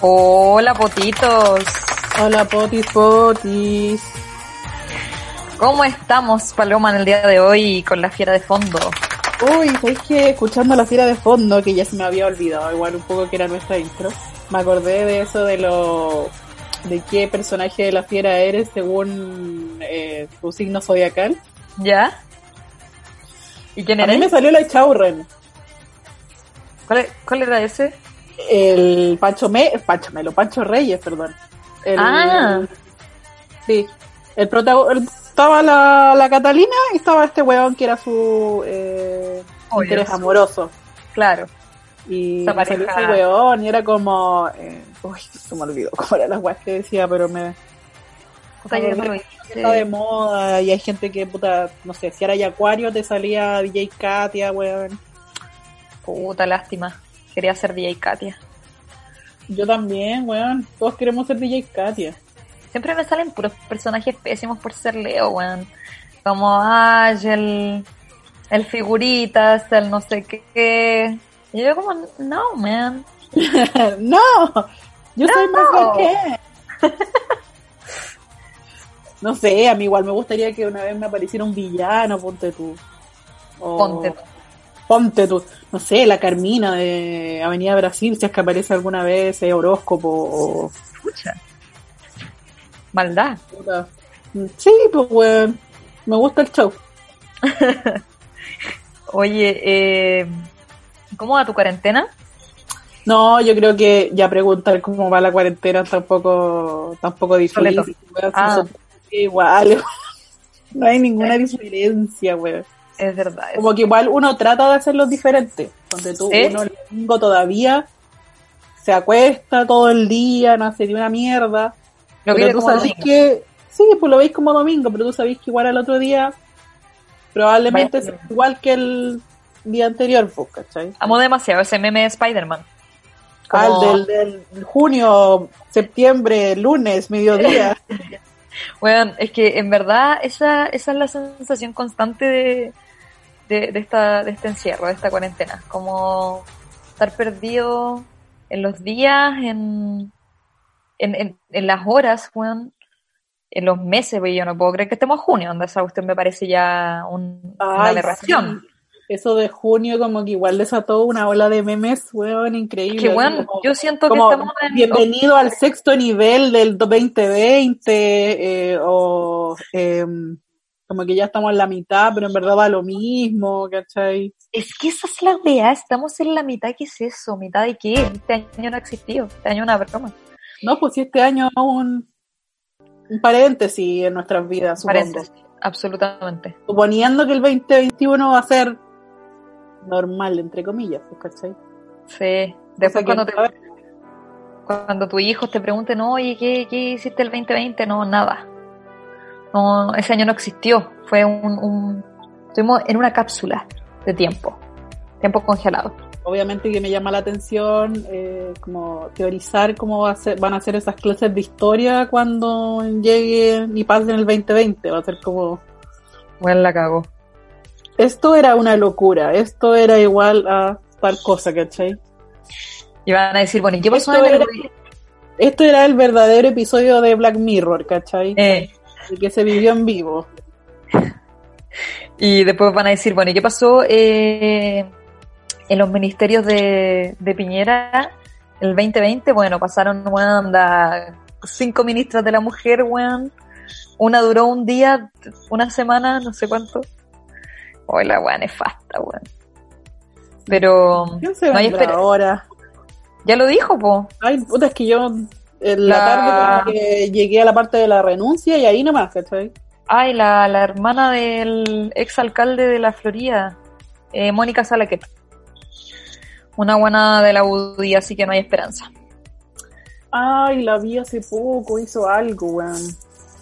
Hola, potitos. Hola, potis, potis. ¿Cómo estamos, Paloma, en el día de hoy con la fiera de fondo? Uy, ¿sabes que Escuchando la fiera de fondo, que ya se me había olvidado, igual un poco que era nuestra intro, me acordé de eso de lo... de qué personaje de la fiera eres según eh, tu signo zodiacal. ¿Ya? ¿Y quién A mí eres? me salió la Chaurren, ¿Cuál, e- cuál era ese? el Pancho Me... Pancho Melo, Pancho Reyes, perdón. El, Ah. Sí. El protagonista... Estaba la, la Catalina y estaba este weón que era su eh, Obvio. interés amoroso. Claro. Y salió ese weón y era como... Eh, uy, se me olvidó cómo eran las weas que decía, pero me... Puta, yo me. Está de moda y hay gente que, puta, no sé, si era Acuario te salía DJ Katia, weón. Puta, lástima. Quería ser DJ Katia. Yo también, weón. Todos queremos ser DJ Katia. Siempre me salen puros personajes pésimos por ser Leo, weón. Como Ash, el, el figuritas, el no sé qué. Y yo como, no, man. ¡No! Yo soy más No. que No sé, a mí igual me gustaría que una vez me apareciera un villano, ponte tú. O- Ponte tú. Ponte tú. No sé, la Carmina de Avenida Brasil, si es que aparece alguna vez, eh, horóscopo o... Escucha. Maldad. Sí, pues weón. Me gusta el show. Oye, eh, ¿cómo va tu cuarentena? No, yo creo que ya preguntar cómo va la cuarentena tampoco, tampoco difícil. Weón, Ah. igual. No hay ninguna diferencia, weón. Es verdad. es- Como que igual uno trata de hacerlos diferentes. Donde tú, uno el domingo todavía se acuesta todo el día, no hace ni una mierda. Lo pero tú domingo. que, sí, pues lo veis como domingo, pero tú sabéis que igual al otro día probablemente Vaya. es igual que el día anterior, pues, ¿cachai? Amo demasiado ese meme de Spider-Man. Ah, el del, del junio, septiembre, lunes, mediodía. Bueno, es que en verdad esa, esa es la sensación constante de, de, de esta, de este encierro, de esta cuarentena. Como estar perdido en los días, en, en, en, en las horas, weón, en los meses, güey. Yo no puedo creer que estemos a junio, donde esa cuestión me parece ya un- una aberración. sí. Eso de junio como que igual desató una ola de memes, weón, increíble. Que como- yo siento que estamos en... bienvenido al sexto nivel del 2020 eh, o em, como que ya estamos en la mitad, pero en verdad va lo mismo, ¿cachai? Es que esa es la idea, estamos en la mitad, ¿qué es eso? ¿Mitad de qué? Este año no ha existido, este año es una broma. No, pues si este año es un, un paréntesis en nuestras vidas, supongo. Paréntesis, absolutamente. Suponiendo que el 2021 va a ser normal, entre comillas, pues, ¿cachai? Sí, después O sea que, cuando, te, cuando tus hijos te pregunten, oye, ¿qué, ¿qué hiciste el 2020? No, nada. No, ese año no existió, fue un, un... Estuvimos en una cápsula de tiempo, tiempo congelado. obviamente que me llama la atención eh, como teorizar cómo va a ser, van a ser esas clases de historia cuando lleguen y pasen el 2020. Va a ser como, Bueno, la cago. esto era una locura, esto era igual a tal cosa, ¿cachai? Y van a decir, bueno, ¿y qué pasó Esto en el... era- Esto era el verdadero episodio de Black Mirror, ¿cachai? Eh, El que se vivió en vivo. Y después van a decir, bueno, ¿y qué pasó eh, en los ministerios de, de Piñera el 2020? Bueno, pasaron, weón, da cinco ministras de la mujer, weón. Una duró un día, una semana, no sé cuánto. Hoy la weón nefasta, weón. Pero ¿Quién se no hay ahora? Ya lo dijo, po. Ay, puta, es que yo en la, La- tarde como que llegué a la parte de la renuncia y ahí nomás, ¿cachai? Ay, la, la hermana del ex alcalde de la Florida, eh, Mónica Salaquet. Una buena de la UDI, así que no hay esperanza. Ay, la vi hace poco, hizo algo, weón.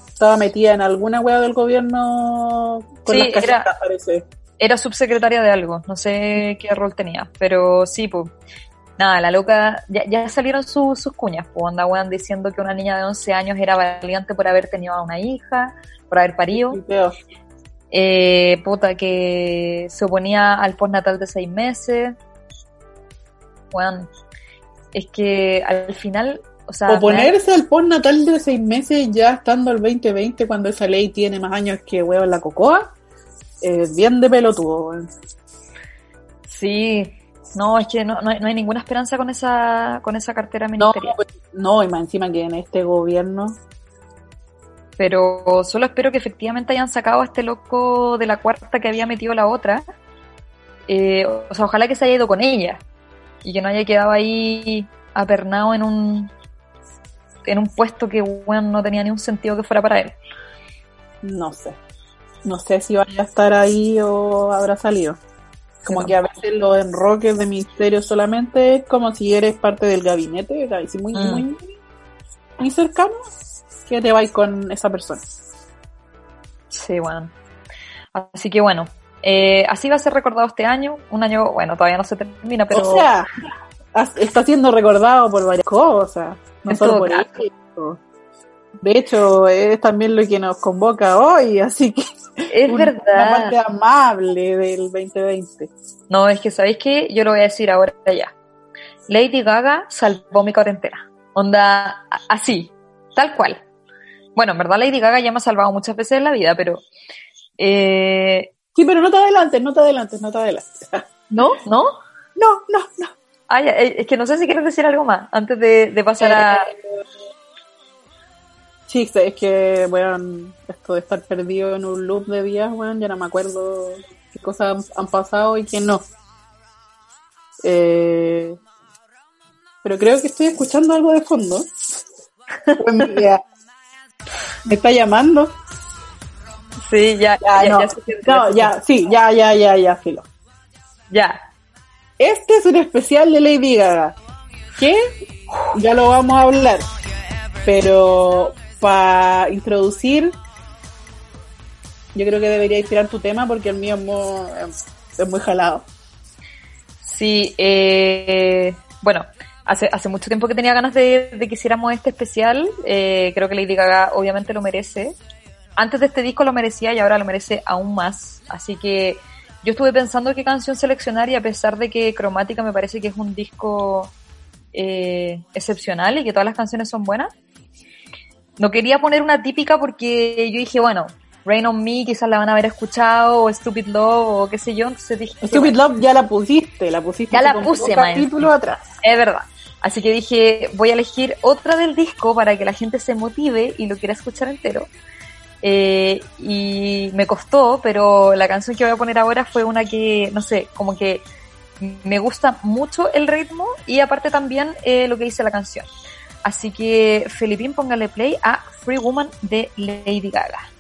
estaba metida en alguna hueá del gobierno con Sí, las era- parece. Era subsecretaria de algo, no sé qué rol tenía, pero sí, pues. Nada, la loca, ya, ya salieron su- sus cuñas, pues anda weón diciendo que una niña de 11 años era valiente por haber tenido a una hija, por haber parido. Eh, puta, que se oponía al postnatal de seis meses. Weón, es que al final, o sea, Oponerse al postnatal de seis meses ya estando el 2020 cuando esa ley tiene más años que en la cocoa, es bien de pelotudo. weón. sí, no, es que no, no hay, no hay ninguna esperanza con esa, con esa cartera ministerial. pues, no, y más encima que en este gobierno, Pero solo espero que efectivamente hayan sacado a este loco de la cuarta que había metido la otra. Eh, o sea, ojalá que se haya ido con ella y que no haya quedado ahí apernado en un en un puesto que bueno, no tenía ni un sentido que fuera para él. no sé. No sé si vaya a estar ahí o habrá salido. Como que a veces los enroques de ministerio solamente es como si eres parte del gabinete, así muy, Mm. muy, muy cercano, que te vais con esa persona. Sí, bueno. Así que bueno, eh, así va a ser recordado este año. Un año, bueno, todavía no se termina, pero O sea, está siendo recordado por varias cosas, no solo por caso. esto. De hecho, es también lo que nos convoca hoy, así que es una, una verdad. parte amable del 2020. No, es que sabéis que yo lo voy a decir ahora ya. Lady Gaga salvó mi cuarentena. Onda así, tal cual. Bueno, en verdad Lady Gaga ya me ha salvado muchas veces en la vida, pero eh, Sí, pero no te adelantes, no te adelantes, no te adelantes. no, no. No, no, no. Ah, ya, eh, es que no sé si quieres decir algo más antes de, de pasar a. Sí, es que, bueno, esto de estar perdido en un loop de días, bueno, ya no me acuerdo qué cosas han, han pasado y qué no. Eh, pero creo que estoy escuchando algo de fondo. Buen día. ¿Me está llamando? Sí, ya, Ya, ya, no, ya no, ya, sí, ya, ya, ya, ya, filo. Ya. Este es un especial de Lady Gaga. Que ya lo vamos a hablar. Pero para introducir, yo creo que debería inspirar tu tema porque el mío es muy, es muy jalado. Sí, eh, bueno, hace, hace mucho tiempo que tenía ganas de, de que hiciéramos este especial. Eh, creo que Lady Gaga obviamente lo merece. Antes de este disco lo merecía y ahora lo merece aún más. Así que yo estuve pensando qué canción seleccionar y a pesar de que Cromática me parece que es un disco eh, excepcional y que todas las canciones son buenas, no quería poner una típica porque yo dije, bueno, Rain on Me quizás la van a haber escuchado, o Stupid Love, o qué sé yo, entonces dije, Stupid Love ya la pusiste, la pusiste Ya la puse, capítulos atrás. Es verdad. Así que dije, voy a elegir otra del disco para que la gente se motive y lo quiera escuchar entero. Eh, y me costó, pero la canción que voy a poner ahora fue una que, no sé, como que me gusta mucho el ritmo y aparte también eh, lo que dice la canción. Así que, Felipín, póngale play a Free Woman de Lady Gaga.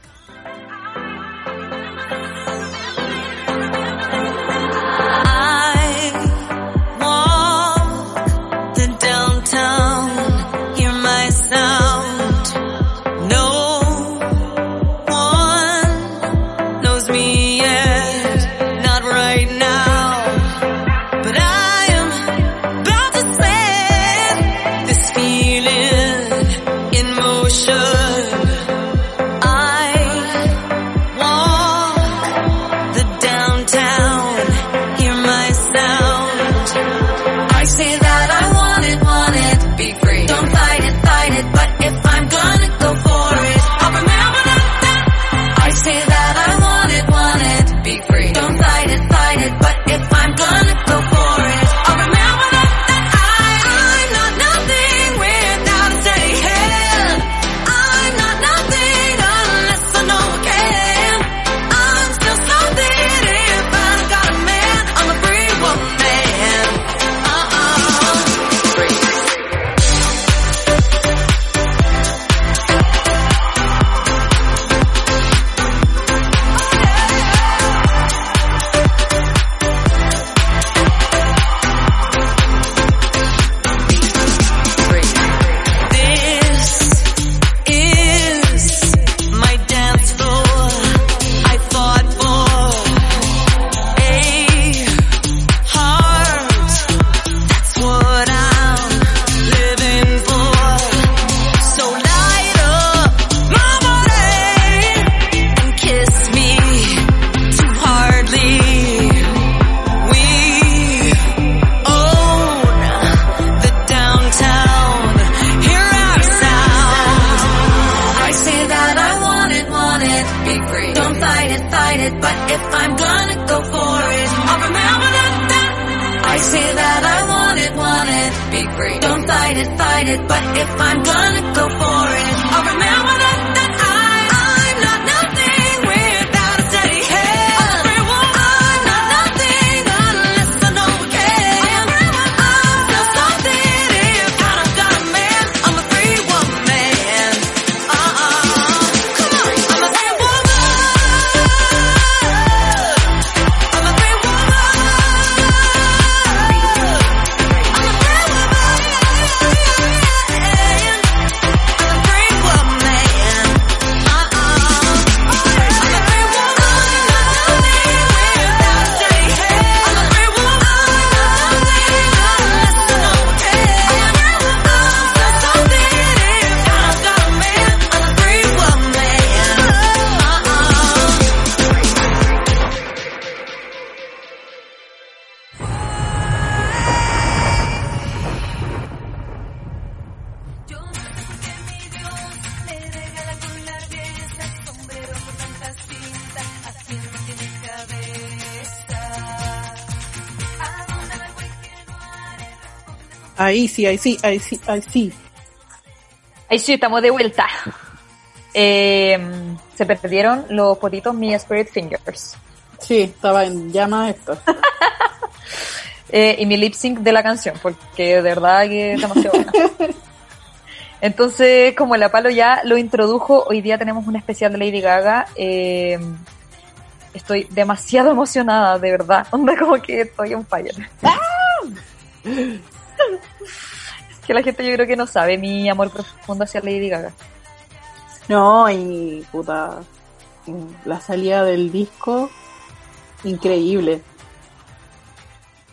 Ahí sí, ahí sí, ahí sí, ahí sí. Ahí sí, estamos de vuelta. Eh, se perdieron los potitos Mi Spirit Fingers. Sí, estaba en llamas esto. Eh, y mi lip sync de la canción, porque de verdad que es demasiado buena. Entonces, como la palo ya lo introdujo, hoy día tenemos un especial de Lady Gaga. eh, estoy demasiado emocionada, de verdad. Onda como que estoy en fire. Es que la gente yo creo que no sabe mi amor profundo hacia Lady Gaga. No, y puta, la salida del disco, increíble.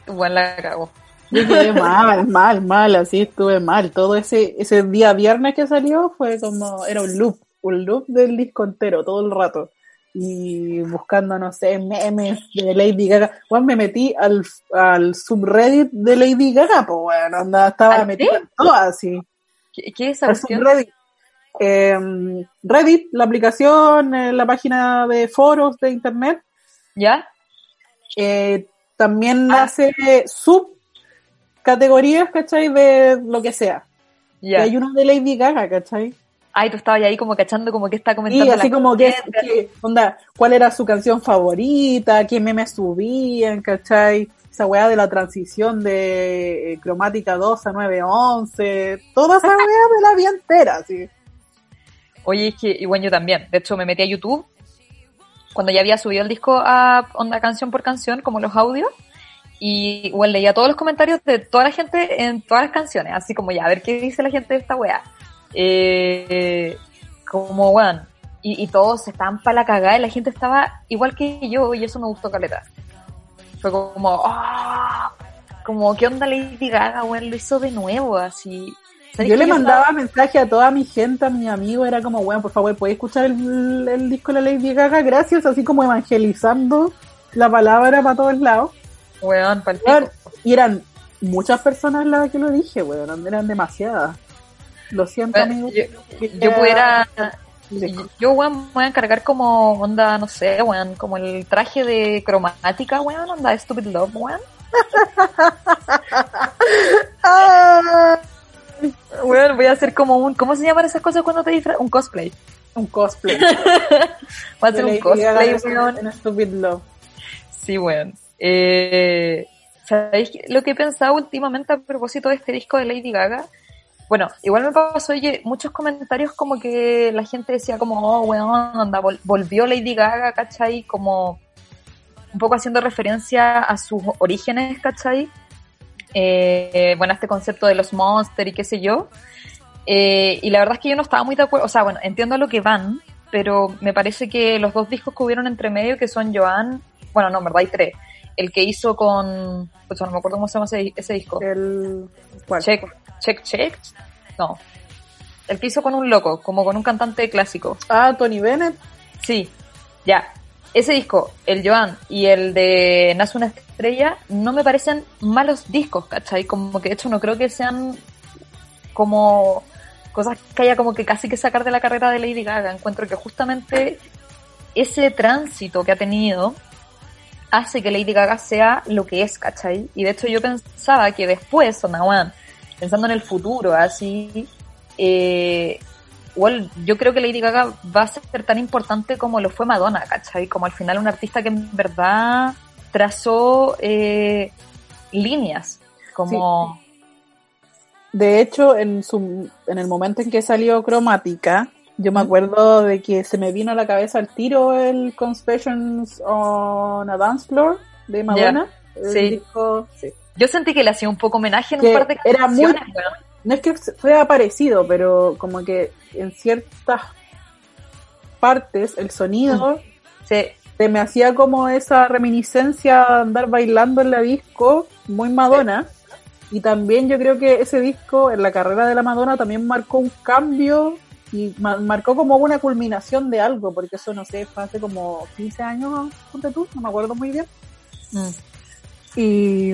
Bueno, la cago. Yo quedé mal, mal, mal, así estuve mal. Todo ese, ese día viernes que salió fue como, era un loop, un loop del disco entero, todo el rato. Y buscando, no sé, memes de Lady Gaga. Bueno, me metí al, al subreddit de Lady Gaga, pues bueno, anda, estaba ¿Al metida en todo así. ¿Qué, qué es esa subreddit. Eh, Reddit, la aplicación, eh, la página de foros de internet, ¿Ya? eh, también Ah. hace subcategorías, ¿cachai? De lo que sea. Y hay uno de Lady Gaga, ¿cachai? Ay, tú estabas ahí como cachando como que está comentando Y así como que, onda, cuál era su canción favorita, qué memes subían, ¿cachai? Esa weá de la transición de eh, cromática 2 a 911, toda esa weá me la vi entera, así. Oye, es que, y bueno, yo también. De hecho, me metí a YouTube cuando ya había subido el disco a onda canción por canción, como los audios. Y bueno, leía todos los comentarios de toda la gente en todas las canciones. Así como ya, a ver qué dice la gente de esta weá. Eh, como, weón. Y, y todos estaban para la cagada y la gente estaba igual que yo y eso me gustó caleta. Fue como, ah, como, ¿qué onda Lady Gaga, weón? Lo hizo de nuevo, así. ¿Sabes Yo le estaba- mandaba mensaje a toda mi gente, a mis amigos, era como, bueno, por favor, ¿puedes escuchar el, el disco de la Lady Gaga? Gracias, así como evangelizando la palabra para todos lados. Weón. Weón, Y eran muchas personas las que lo dije, weón, eran demasiadas. Lo siento, Bueno, amigos. yo, yo pudiera, yo, weón, voy a encargar como, onda, no sé, weón, como el traje de cromática, weón, onda, Stupid Love, weón. Ah, Weón, voy a hacer como un, ¿cómo se llaman esas cosas cuando te disfrazas? Un cosplay. un cosplay. Voy a hacer un cosplay, weón. en Stupid Love. Sí, weón. Eh, ¿Sabéis lo que he pensado últimamente a propósito de este disco de Lady Gaga? Bueno, igual me pasó oye, muchos comentarios como que la gente decía como, oh, weón, vol- volvió Lady Gaga, ¿cachai? Como un poco haciendo referencia a sus orígenes, ¿cachai? Eh, bueno, este concepto de los monsters y qué sé yo. Eh, y la verdad es que yo no estaba muy de acuerdo, o sea, bueno, entiendo a lo que van, pero me parece que los dos discos que hubieron entre medio, que son Joan, bueno, no, en verdad hay tres. El que hizo con, pues no me acuerdo cómo se llama ese, ese disco. El, ¿cuál? Check, check, check. No. El que hizo con un loco, como con un cantante clásico. Ah, Tony Bennett. Sí, ya. Ese disco, el Joan y el de Nace una estrella, no me parecen malos discos, ¿cachai? Como que de hecho no creo que sean como cosas que haya como que casi que sacar de la carrera de Lady Gaga. Encuentro que justamente ese tránsito que ha tenido hace que Lady Gaga sea lo que es, ¿cachai? Y de hecho yo pensaba que después, o Nawan, pensando en el futuro, así, eh, igual yo creo que Lady Gaga va a ser tan importante como lo fue Madonna, ¿cachai? Como al final un artista que en verdad trazó eh, líneas, como... De hecho, en, su, en el momento en que salió Cromática, yo me acuerdo de que se me vino a la cabeza al tiro el Confessions on a Dance Floor de Madonna. Sí. disco- sí. Yo sentí que le hacía un poco homenaje en Que un par de era muy-. No es que fuera parecido, pero como que en ciertas partes el sonido Sí, se me hacía como esa reminiscencia de andar bailando en la disco, muy Madonna. Y también yo creo que ese disco en la carrera de la Madonna también marcó un cambio y ma- marcó como una culminación de algo, porque eso no sé, fue hace como 15 años, ponte tú, no me acuerdo muy bien. Mm. Y,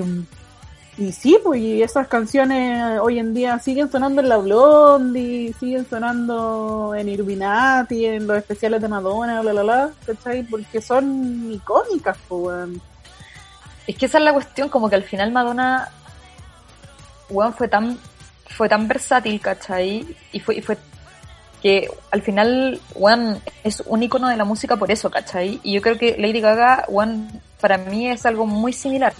y sí, pues y esas canciones hoy en día siguen sonando en la Blondie, siguen sonando en Illuminati, en los especiales de Madonna, bla, bla, bla, ¿cachai? Porque son icónicas, pues, weón. Es que esa es la cuestión, como que al final Madonna, weón, fue tan, fue tan versátil, ¿cachai? Y fue, y fue que al final, weón, es un icono de la música por eso, ¿cachai? Y yo creo que Lady Gaga, weón, para mí es algo muy similar.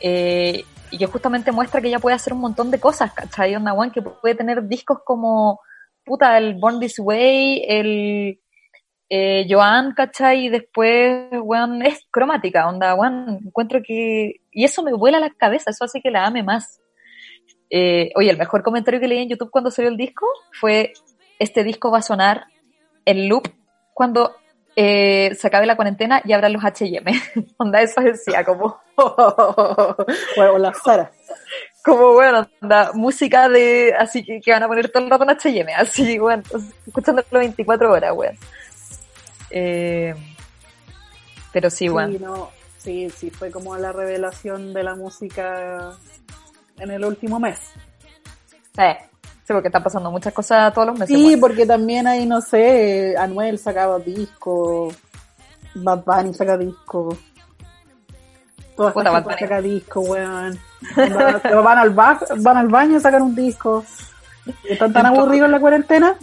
Eh, y que justamente muestra que ella puede hacer un montón de cosas, ¿cachai? Onda, weón, que puede tener discos como, puta, el Born This Way, el eh, Joan, ¿cachai? Y después, weón, es cromática, onda, weón, encuentro que... Y eso me vuela la cabeza, eso hace que la ame más. Eh, oye, el mejor comentario que leí en YouTube cuando salió el disco fue, este disco va a sonar en loop cuando eh, se acabe la cuarentena y abran los H&M. onda, eso decía, como, bueno, la Sara. como, bueno, onda, música de... Así que, que van a poner todo el rato en H&M, así, weón, escuchándolo 24 horas, weón. Eh, pero sí, weón. Sí, no, sí, sí, fue como la revelación de la música en el último mes. Eh, sí, porque están pasando muchas cosas todos los meses. Sí, porque también ahí, no sé, Anuel sacaba disco, Bad Bunny saca disco. Todas Puta, las Bad Bunny. saca disco, weón. Pero van al, ba- van al baño a sacar un disco. Están tan aburridos en la cuarentena.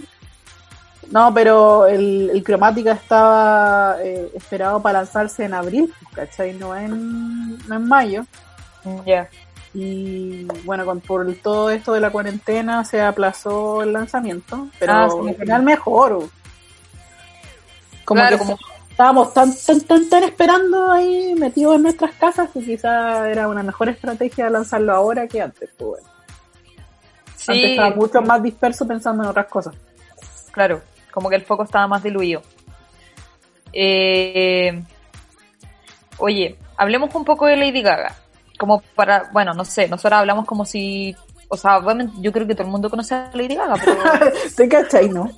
No, pero el, el Cromática estaba eh, esperado para lanzarse en abril, ¿cachai? No en, no en mayo. Ya. Y bueno, con, por todo esto de la cuarentena se aplazó el lanzamiento, pero Ah, sí, al final mejor. Como Claro, que como- estábamos tan, tan, tan, tan esperando ahí metidos en nuestras casas que quizá era una mejor estrategia lanzarlo ahora que antes. Pues bueno. Antes Sí, estaba mucho más disperso pensando en otras cosas. claro, como que el foco estaba más diluido. Eh, oye, hablemos un poco de Lady Gaga. Como para, bueno, no sé, nosotros hablamos como si, o sea, obviamente yo creo que todo el mundo conoce a Lady Gaga, pero... ¿Te cachai, no?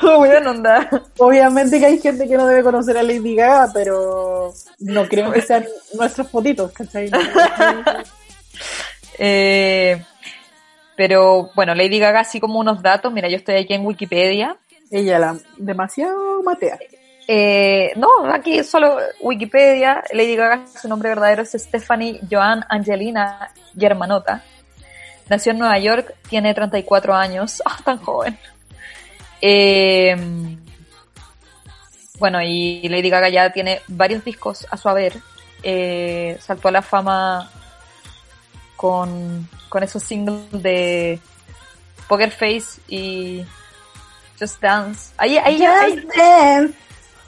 bueno, onda. Obviamente que hay gente que no debe conocer a Lady Gaga, pero no creo que sean nuestros fotitos, ¿cachai? Eh, pero bueno, Lady Gaga, así como unos datos, mira, yo estoy aquí en Wikipedia. Ella la demasiado matea. Eh, no, aquí solo Wikipedia. Lady Gaga, su nombre verdadero es Stephanie Joan Angelina Germanota. Nació en Nueva York, tiene 34 años. ¡Ah, tan joven! Eh, bueno, y Lady Gaga ya tiene varios discos a su haber. Eh, saltó a la fama con, con esos singles de Poker Face y Just Dance. Ahí, ahí, ahí- Dance.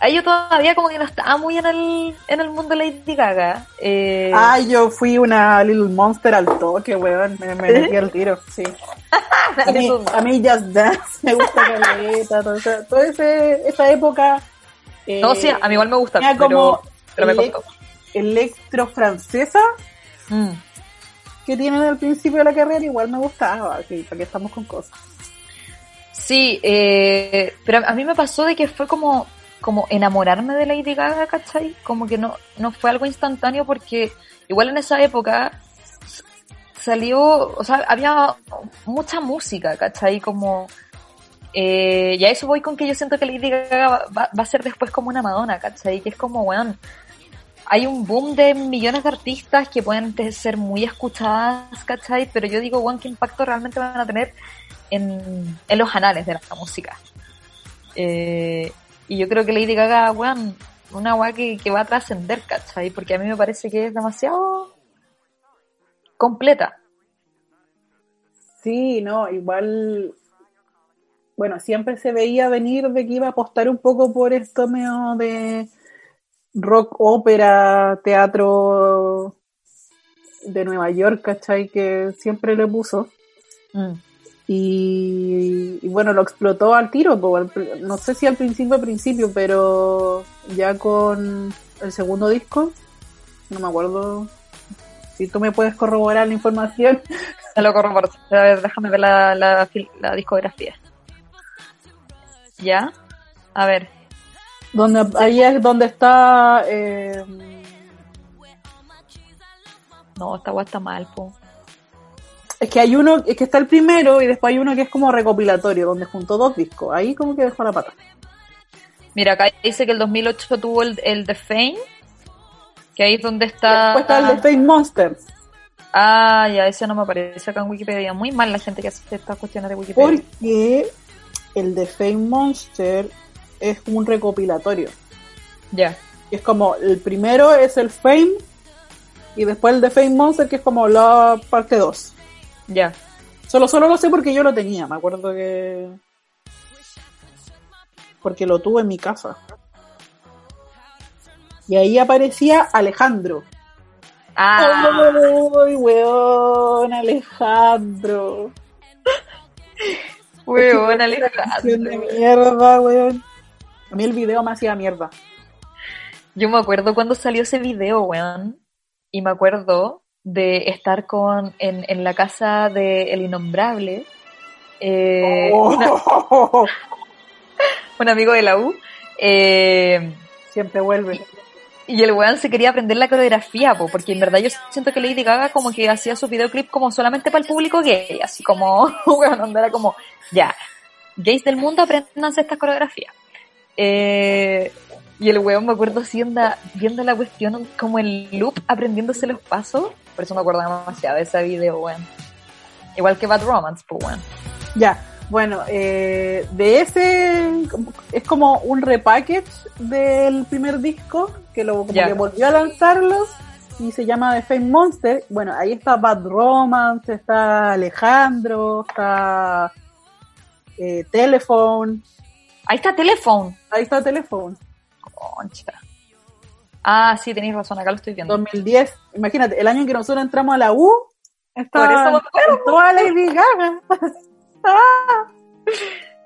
Ahí yo todavía como que no estaba muy en el, en el mundo de Lady Gaga. Eh, Ay, yo fui una Little Monster al toque, weón. Me, me metí al tiro, sí. A mí, eso- a mí Just Dance me gusta caleta, todo, toda ese, esa época. eh, no, sí, a mí igual me gusta, era como pero me costó. electro francesa Mm. que tienen al principio de la carrera, igual me gustaba. Sí, para que estamos con cosas. Sí, eh, pero a mí me pasó de que fue como, como enamorarme de Lady Gaga, ¿cachai? Como que no, no fue algo instantáneo porque igual en esa época salió, o sea, había mucha música, ¿cachai? Como Eh, y a eso voy con que yo siento que Lady Gaga va, a ser después como una Madonna, ¿cachai? Que es como, weón, hay un boom de millones de artistas que pueden ser muy escuchadas, ¿cachai? Pero yo digo, weón, ¿qué impacto realmente van a tener en, en los anales de la música? Eh, y yo creo que Lady Gaga, weón, una weá que, que va a trascender, ¿cachai? Porque a mí me parece que es demasiado completa. Sí, no, igual, bueno, siempre se veía venir de que iba a apostar un poco por esto medio de rock, ópera, teatro de Nueva York, ¿cachai? Que siempre le puso. Mm. Y, y bueno, lo explotó al tiro, al no sé si al principio, principio, pero ya con el segundo disco, no me acuerdo si tú me puedes corroborar la información. Te lo corro por... A ver, déjame ver la, la, discografía. ¿Ya? A ver. Donde, ahí es donde está. eh, No, esta weá está mal, po. Es que hay uno, es que está el primero y después hay uno que es como recopilatorio, donde juntó dos discos. Ahí como que dejó la pata. Mira, acá dice que el 2008 tuvo el, el The Fame, que ahí es donde está... Después está el de Fame Monster. Ah, ya, ese no me aparece acá en Wikipedia. Muy mal la gente que hace estas cuestiones de Wikipedia. Porque el de Fame Monster es un recopilatorio. Ya. Es como el primero es el Fame y después el de Fame Monster que es como la parte 2. Ya. Solo, solo lo sé porque yo lo tenía, me acuerdo que... Porque lo tuve en mi casa. Y ahí aparecía Alejandro. Ah, ¡Ay, weón! Alejandro. weón, de Alejandro. mierda, weón. A mí el video me hacía mierda. Yo me acuerdo cuando salió ese video, weón. Y me acuerdo de estar con en, en la casa de El Innombrable. eh, una- Oh, un amigo de la U. eh, siempre vuelve. y el weón se quería aprender la coreografía, po, porque en verdad yo siento que Lady Gaga como que hacía su videoclip como solamente para el público gay, así como, weón, donde era como, ya, gays del mundo aprendanse esta coreografía. Eh, y el weón me acuerdo así anda, viendo la cuestión como el loop aprendiéndose los pasos, por eso me acuerdo demasiado de ese video, weón. Igual que Bad Romance, pues weón. Ya, bueno, eh, de ese es como un repackage del primer disco que lo como que volvió a lanzarlo y se llama The Fame Monster. Bueno, ahí está Bad Romance, está Alejandro, está eh, Telephone, Ahí está Telephone. ahí está Telephone, Concha. Ah, sí, tenéis razón, acá lo estoy viendo. 2010. Imagínate, el año en que nosotros entramos a la U, estaba toda Lady Gaga.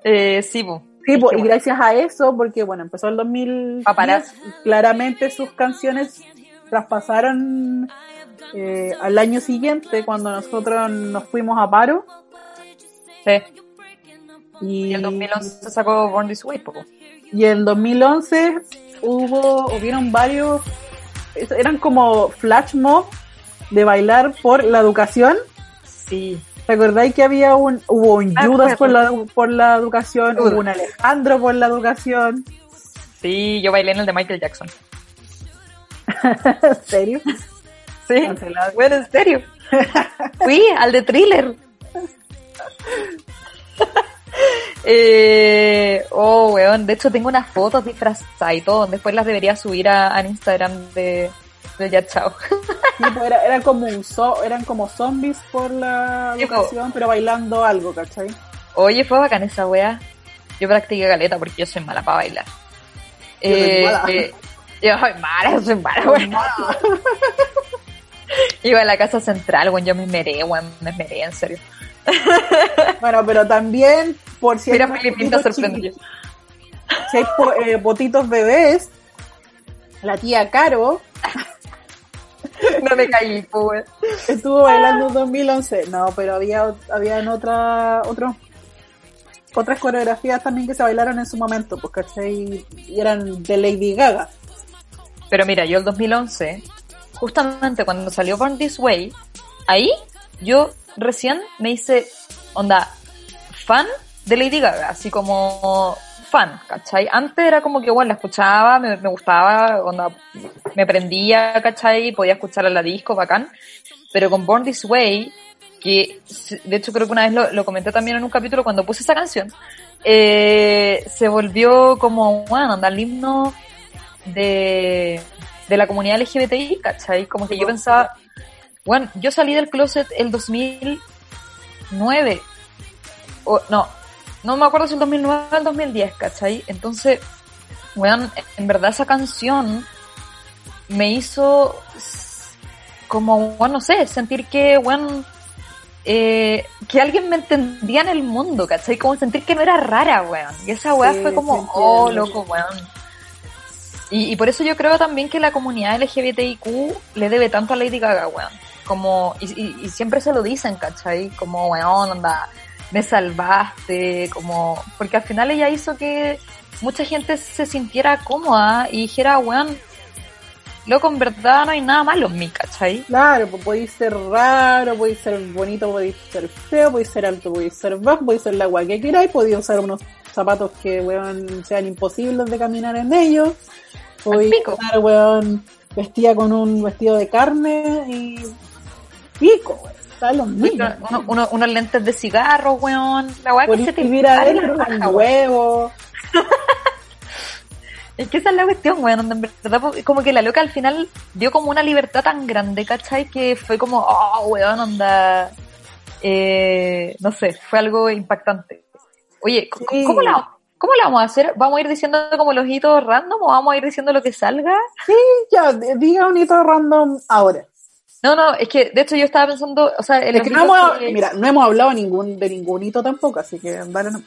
Eh, sí. Sí, y bueno. gracias a eso, porque bueno, empezó el 2000, Paparazzi. claramente sus canciones traspasaron eh, al año siguiente cuando nosotros nos fuimos a paro Sí. y, en 2011 sacó Born This Way, po. Y en 2011 hubo, hubieron varios, eran como flash mob de bailar por la educación. Sí. ¿Recordáis que había un, hubo un Ah, Judas por la, por la educación, hubo un Alejandro por la educación? Sí, yo bailé en el de Michael Jackson. ¿En serio? Sí. Cancelado. Bueno, en serio. Fui al de thriller. eh, oh, weón. De hecho, tengo unas fotos disfrazadas y todo. Después las debería subir a, Instagram de, de Ya Chao. Sí, pues era, era como un zo- eran como zombies por la Sí, educación, pero bailando algo, ¿cachai? Oye, fue bacán esa wea. Yo practiqué galeta porque yo soy mala para bailar. Yo soy Eh, mala. eh, yo soy mala, yo soy mala, weón. Iba a la casa central, weón, yo me esmeré, weón, me esmeré, en serio. Bueno, pero también, por si Mira, potitos sorprendió. si hay po- eh, bebés, la tía Caro No me caí, pues, estuvo bailando en 2011. No, pero había, habían otra, otros otras coreografías también que se bailaron en su momento, pues, ¿cachai? Y eran de Lady Gaga. Pero mira, yo el 2011, justamente cuando salió Born This Way, ahí yo recién me hice, onda, fan de Lady Gaga, así como fan, ¿cachai? Antes era como que, bueno, la escuchaba, me, me gustaba, onda, me prendía, ¿cachai? Podía escucharla en la disco, bacán. Pero con Born This Way, que de hecho creo que una vez lo, lo comenté también en un capítulo cuando puse esa canción, eh, se volvió como, bueno, anda, el himno de, de la comunidad LGBTI, ¿cachai? Como que yo pensaba, bueno, yo salí del closet el 2009, o no, no me acuerdo si el 2009 o el 2010, ¿cachai? Entonces, weón, en verdad esa canción me hizo como, bueno, no sé, sentir que, weón, eh, que alguien me entendía en el mundo, ¿cachai? Como sentir que no era rara, weón. Y esa weá Sí, fue como, oh, loco, weón. Y, y por eso yo creo también que la comunidad LGBTIQ le debe tanto a Lady Gaga, weón. Como, y, y- y siempre se lo dicen, ¿cachai? Como, weón, onda, me salvaste, como, porque al final ella hizo que mucha gente se sintiera cómoda y dijera, weón, loco, en verdad no hay nada malo en mí, ¿cachai? Claro, pues podéis ser raro, podéis ser bonito, podéis ser feo, podéis ser alto, podéis ser bajo, podéis ser la agua que queráis, podéis usar unos zapatos que, weón, sean imposibles de caminar en ellos, podéis estar, weón, vestida con un vestido de carne y pico, weón, está lo mismo. Uno- uno- unos lentes de cigarro, weón. La weá que se te raja, weón. huevo, Es que esa es la cuestión, weón. donde En verdad, como que la loca al final dio como una libertad tan grande, ¿cachai? Que fue como, oh, weón, onda. Eh, no sé, fue algo impactante. Oye, Sí. ¿cómo, la, ¿cómo la vamos a hacer? ¿Vamos a ir diciendo como los hitos random o vamos a ir diciendo lo que salga? ya, d- diga un hito random ahora. No, no, es que de hecho yo estaba pensando, o sea, en Es los que no hitos hemos, que- mira, no hemos hablado ningún, de ningún hito tampoco, así que dale no.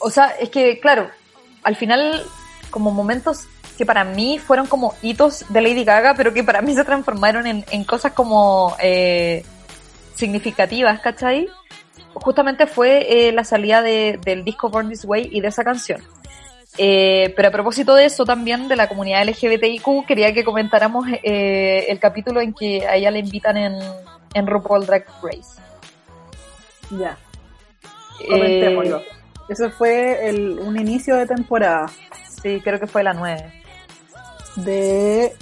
O sea, es que, claro, al final, como momentos que para mí fueron como hitos de Lady Gaga, pero que para mí se transformaron en, en cosas como eh, significativas, ¿cachai? Justamente fue eh, la salida de- del disco Born This Way y de esa canción. Eh, pero a propósito de eso también, de la comunidad LGBTIQ, quería que comentáramos eh, el capítulo en que a ella le invitan en, en RuPaul Drag Race. Ya. Comentémoslo. Eh, Ese fue el, un inicio de temporada sí, creo que fue la 9. de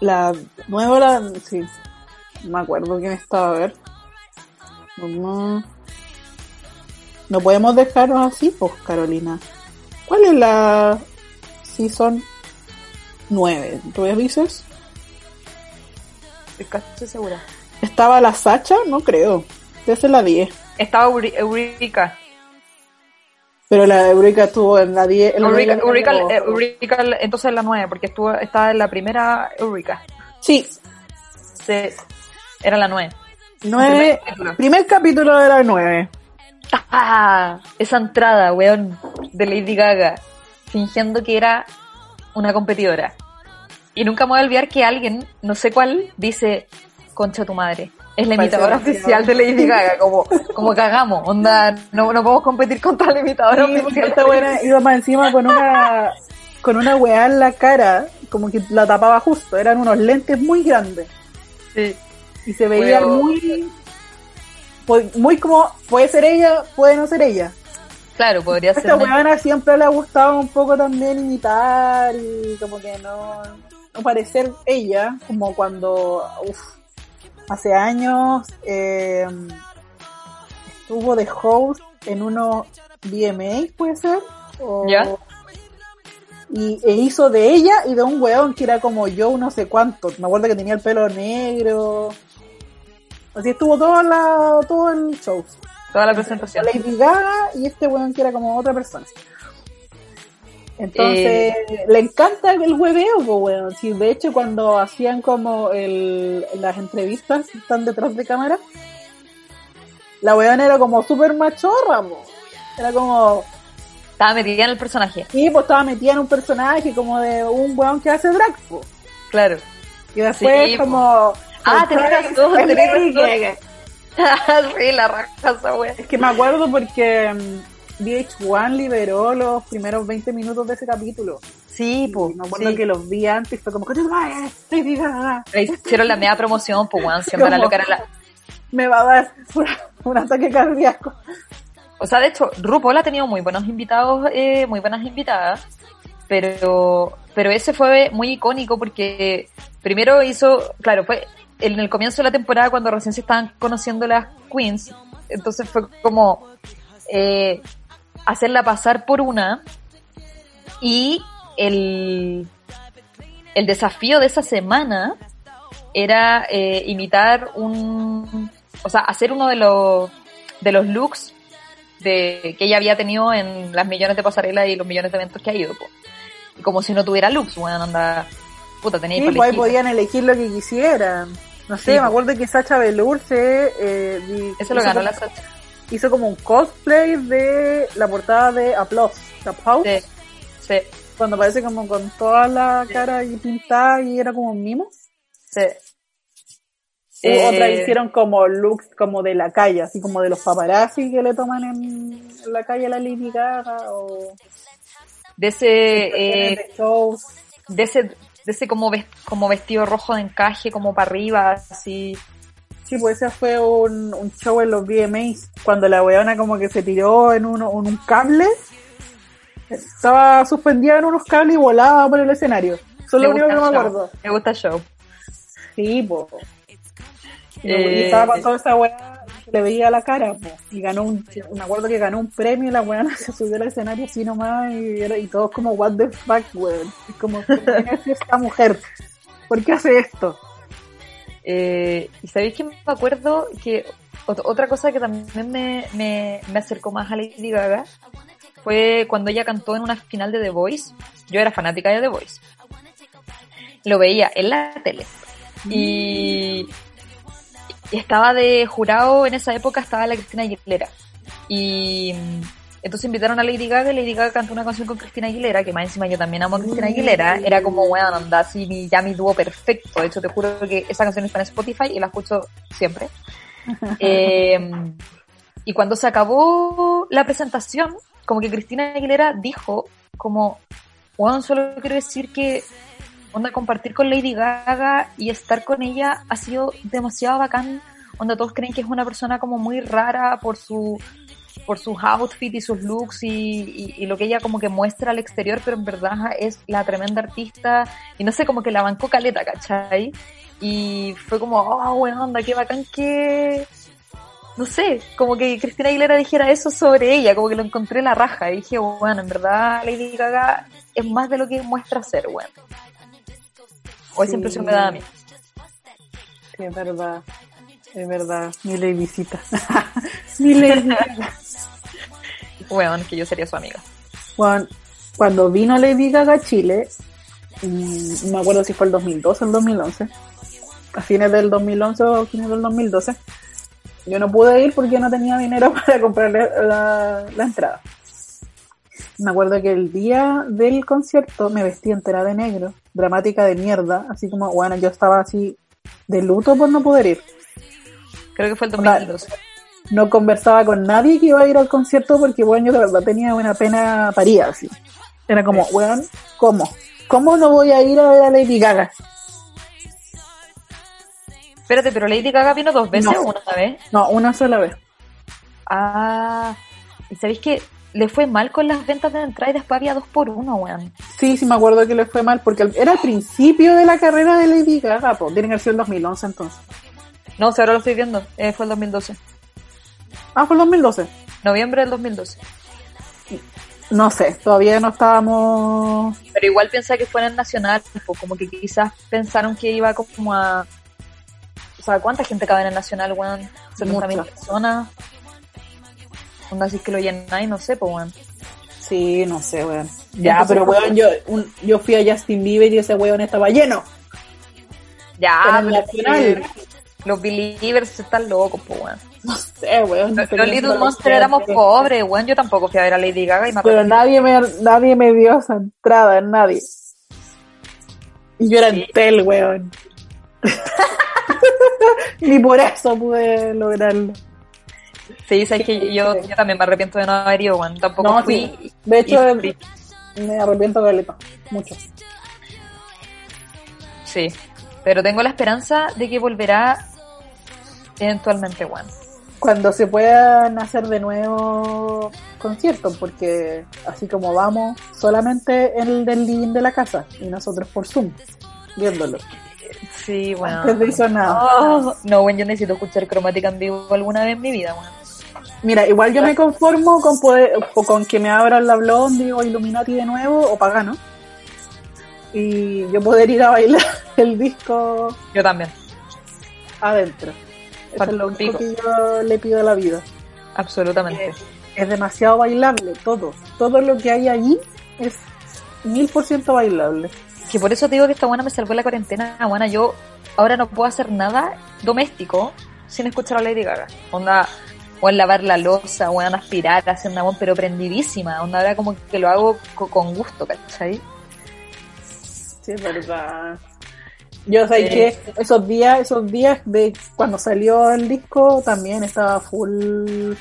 la nueva, la, sí, no me acuerdo quién estaba a ver. No, no podemos dejarnos así, pues, Carolina. ¿Cuál es la season 9? ¿Tú me dices? Estoy segura. ¿Estaba la Sacha? No creo. Es la 10. Estaba Eureka. Pero la Eureka estuvo en la 10. en la Eureka, 10 Eureka, Eureka, entonces la 9, porque estuvo, estaba en la primera Eureka. Sí, Se, era la 9. Nueve, Primer capítulo. primer capítulo de la nueve. ¡Ah! Esa entrada, weón, de Lady Gaga, fingiendo que era una competidora. Y nunca me voy a olvidar que alguien, no sé cuál, dice, concha tu madre. Es la imitadora oficial de Lady Gaga, como, como cagamos, onda, no, no podemos competir contra la imitadora Sí, oficial. esta buena iba más encima con una con una weá en la cara, como que la tapaba justo. Eran unos lentes muy grandes. Sí. Y se veía muy muy como, puede ser ella, puede no ser ella. Claro, podría A ser. esta siempre le ha gustado un poco también imitar y como que no, no parecer ella, como cuando uf, hace años eh, estuvo de host en unos VMA, puede ser. O- Ya. Y e hizo de ella y de un weón que era como yo, no sé cuánto. Me acuerdo que tenía el pelo negro. Así estuvo todo, la, todo el show. Toda la presentación. Lady Gaga y este weón que era como otra persona. Entonces, Eh. le encanta el hueveo, po, weón. Sí, de hecho, cuando hacían como el, las entrevistas están detrás de cámara, la weón era como súper machorra, po. Era como, Estaba metida en el personaje, sí, pues estaba metida en un personaje como de un weón que hace drag, po. claro. Y después Sí, po. Ah, tenés razón, tenés razón. Sí, la raja wea. Es que me acuerdo porque mm, VH1 liberó los primeros 20 minutos de ese capítulo. Sí, pues. me acuerdo que los vi antes y fue como, "Coño, madre, Lady Gaga, Hicieron la media promoción, pues, weón. Siempre la era la. me va a dar un, un ataque cardíaco. o sea, de hecho, RuPaul ha tenido muy buenos invitados, eh, muy buenas invitadas, pero, pero ese fue muy icónico porque primero hizo, claro, fue en el comienzo de la temporada cuando recién se estaban conociendo las queens, entonces fue como eh, hacerla pasar por una y el, el desafío de esa semana era eh, imitar un, o sea, hacer uno de los, de los looks de, que ella había tenido en las millones de pasarelas y los millones de eventos que ha ido. po. Y como si no tuviera looks, bueno, anda, puta, tenía Sí, pues ahí podían elegir lo que quisieran. No sé, Sí, me acuerdo que Sacha Velour se, eh, Eso lo hizo ganó como- la Sacha. hizo como un cosplay de la portada de Applause, de Applause, Sí, sí, cuando aparece como con toda la cara ahí pintada y era como un mimo. sí. Eh, Otra hicieron como looks como de la calle, así como de los paparazzi que le toman en la calle a la Lady Gaga o de ese, eh, de shows. de ese, de ese como, como vestido rojo de encaje, como para arriba, así. Sí, pues ese fue un, un show en los VMAs, cuando la weona como que se tiró en, uno, en un cable, estaba suspendida en unos cables y volaba por el escenario. Eso es Me lo único que me el show. acuerdo. Me gusta el show. Sí, pues. Y Eh, estaba con toda esa weá le veía la cara, po. Y ganó un, me acuerdo que ganó un premio y la weona se subió al escenario así nomás y, todos como, what the fuck, weón. Es como, ¿quién es esta mujer? ¿Por qué hace esto? Eh, y sabéis que me acuerdo que ot- otra cosa que también me, me, me acercó más a Lady Gaga fue cuando ella cantó en una final de The Voice. Yo era fanática de The Voice. Lo veía en la tele. Y, y estaba de jurado en esa época, estaba la Cristina Aguilera. Y mm, entonces invitaron a Lady Gaga y Lady Gaga cantó una canción con Cristina Aguilera, que más encima yo también amo a Cristina Aguilera. Era como, weón, anda así, mi, ya mi dúo perfecto. De hecho, te juro que esa canción está en Spotify y la escucho siempre. Eh, y cuando se acabó la presentación, como que Cristina Aguilera dijo, como, bueno, solo quiero decir que onda compartir con Lady Gaga y estar con ella ha sido demasiado bacán. Onda todos creen que es una persona como muy rara por su por sus outfits y sus looks y, y- lo que ella como que muestra al exterior, pero en verdad es la tremenda artista y no sé, como que la bancó caleta, ¿cachai? Y fue como, oh, buena onda, qué bacán que... No sé, como que Cristina Aguilera dijera eso sobre ella, como que lo encontré en la raja y dije, bueno, en verdad Lady Gaga es más de lo que muestra ser, bueno. O esa Sí. impresión me da a mí. Sí, es verdad. Es verdad. Mi ladycita. Mi lady. Weón, que yo sería su amiga. Cuando, cuando vino Lady Gaga a Chile, mm, no me acuerdo si fue el 2012 o el 2011, a fines del 2011 o a fines del 2012, yo no pude ir porque no tenía dinero para comprarle la, la entrada. Me acuerdo que el día del concierto me vestí entera de negro, dramática de mierda, así como, bueno, yo estaba así de luto por no poder ir. Creo que fue el Onda, 2012. no conversaba con nadie que iba a ir al concierto porque, bueno, yo de verdad tenía una pena paría, así. Era como, weón, ¿cómo? ¿Cómo no voy a ir a ver a Lady Gaga? Espérate, pero Lady Gaga vino dos veces No. o una vez. No, una sola vez. Ah, y sabéis que le fue mal con las ventas de entrada y después había dos por uno, weón. Sí, sí me acuerdo que le fue mal porque era el principio de la carrera de Lady Gaga, pues tiene que ser el 2011 entonces. No, si ahora lo estoy viendo. Eh, fue el 2012. Ah, fue el 2012. Noviembre del 2012. No sé, todavía no estábamos... Pero igual piensa que fue en el Nacional, como que quizás pensaron que iba como a... O sea, ¿cuánta gente cabe en el Nacional, weón? 70.000 Mucha. personas. Onda así que lo llenáis, no sé, pues, weón. Sí, no sé, weón. Ya, Entonces, pero ¿por weón, yo, un- yo fui a Justin Bieber y ese weón estaba lleno. Ya, pero que los Believers están locos, pues, weón. No sé, weón. Los, Little fue lo Monster que- éramos pobres, weón. Yo tampoco fui a ver a Lady Gaga y me Pero nadie me, nadie me dio esa entrada, nadie. Y yo era en tel, weón. Ni por eso pude lograrlo. Sí, sabes que yo, yo también me arrepiento de no haber ido, weón. Tampoco No, fui. sí. De hecho, y fui. me arrepiento de mucho. Sí, pero tengo la esperanza de que volverá eventualmente, weón. cuando se puedan hacer de nuevo conciertos, porque así como vamos, solamente en el del living de la casa y nosotros por Zoom, viéndolo. Sí, bueno. Antes de eso nada. Oh, no, bueno, yo necesito escuchar cromática en vivo alguna vez en mi vida, bueno. Mira, igual yo me conformo con poder, con que me abran la Blondie o Illuminati de nuevo o Pagano. Y yo poder ir a bailar el disco Yo también, adentro. Eso es lo único que yo le pido a la vida. absolutamente. Es demasiado bailable, todo. Todo lo que hay allí es mil por ciento bailable. Que por eso te digo que esta buena me salvó la cuarentena, buena. Yo ahora no puedo hacer nada doméstico sin escuchar a Lady Gaga. Onda, o en lavar la losa, o en aspirar, hacer una pero prendidísima. Onda, ahora como que lo hago co- con gusto, ¿cachai? Sí, es verdad. Yo sé que esos días, esos días de cuando salió el disco también estaba full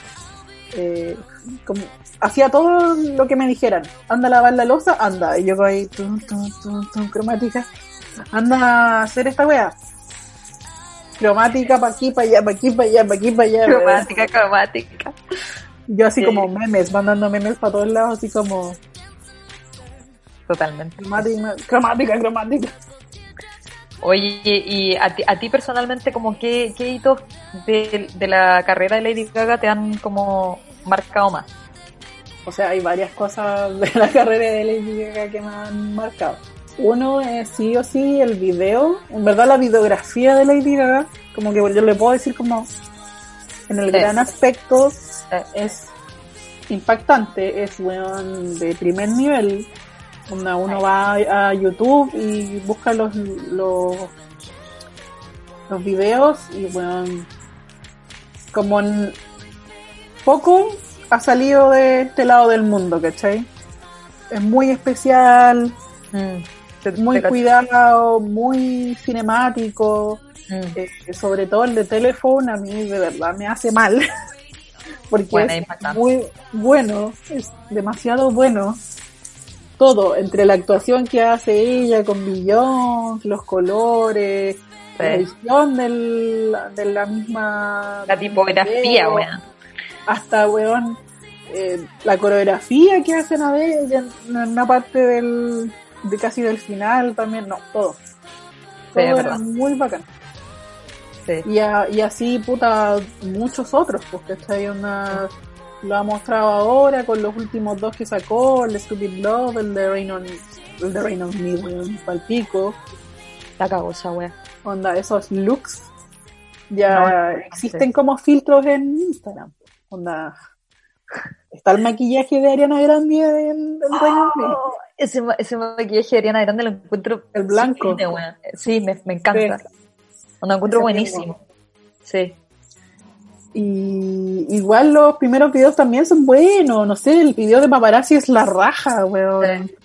eh, como hacía todo lo que me dijeran. Anda a lavar la losa, anda. Y yo ahí tum, tum, tum, tum, cromática. Anda a hacer esta wea. Cromática pa' aquí, pa' allá, pa' aquí, pa' allá, pa' aquí, pa' allá. Cromática, cromática. Yo así Sí. como memes, mandando memes para todos lados, así como Totalmente. cromática, cromática, cromática. Oye, y a ti, a ti personalmente, como qué, qué hitos de, de la carrera de Lady Gaga te han como marcado más? O sea, hay varias cosas de la carrera de Lady Gaga que me han marcado. Uno es sí o sí el video, en verdad la videografía de Lady Gaga, como que yo le puedo decir como en el gran aspecto es impactante, es weón de primer nivel. Una, uno va a YouTube y busca los, los, los videos y weón, como en poco ha salido de este lado del mundo, ¿cachai? Es muy especial, mm, muy cuidado, muy cinemático. Mm. Eh, sobre todo el de teléfono, a mí de verdad me hace mal. Porque es impactante. muy bueno, es demasiado bueno. Todo, entre la actuación que hace ella con Billón, los colores, la edición del, de la misma... La tipografía, weón. Hasta, weón, eh, la coreografía que hacen a ver en una parte del, de casi del final también, no, todo. Todo es era muy bacán. Sí. Y, a- y así, puta, muchos otros, porque está ahí una... Lo ha mostrado ahora con los últimos dos que sacó, el Stupid Love, el de Rain on, el de Rain on Me, weón, palpico. La cago esa wea. Onda, esos looks ya No, existen sí. como filtros en Instagram. Onda, está el maquillaje de Ariana Grande en, en. Oh, ese, ese maquillaje de Ariana Grande lo encuentro El blanco. sublime. Sí, me, me encanta. Sí. Lo encuentro Ese buenísimo. Sí. Y igual los primeros videos también son buenos. No sé, el video de paparazzi es la raja, weón. Sí.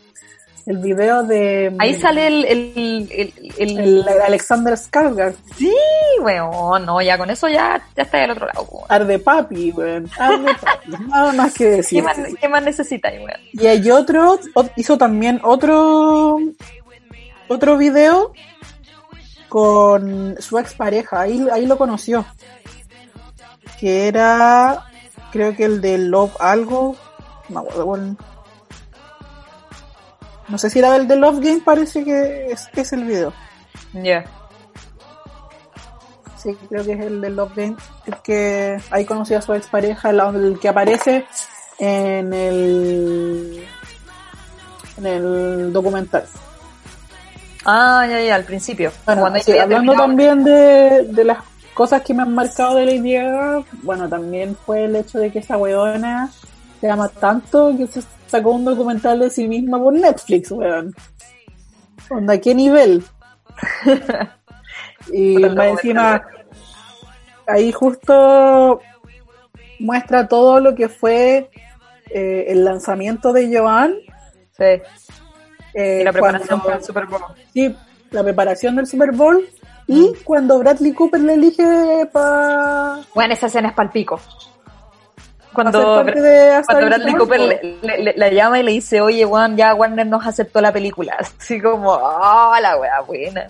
El video de... Ahí sale el, el, el, el- el Alexander Skarsgård, Sí, weón, no, ya con eso ya, ya está del otro lado, weón. Arde Papi, weón. Arde Papi. Nada más que ¿Qué decir. más, qué más necesitáis, weón? Y hay otro, hizo también otro, otro video con su expareja, ahí, ahí lo conoció. Que era, creo que el de Love Algo, no, bueno. No sé si era el de Love Game, parece que es, es el video. Ya. Sí, creo que es el de Love Game, el que ahí conoció a su expareja, la- el que aparece en el, en el documental. Ah, ya, ya, al principio. Bueno, sí, hablando también de, de las cosas que me han marcado de Lady Gaga, bueno, también fue el hecho de que esa weona se ama tanto que se sacó un documental de sí misma por Netflix, weón. Onda, ¿qué nivel? y más encima, ahí justo muestra todo lo que fue eh, el lanzamiento de Joan. Sí. eh, Y la preparación para el Super Bowl. Sí, la preparación del Super Bowl y Mm. cuando Bradley Cooper le elige para Bueno, esa escena es palpico. ser Cuando, cuando Bradley Cooper le, le- le- la llama y le dice, oye, Juan, ya Warner nos aceptó la película. Así como, oh, la wea buena.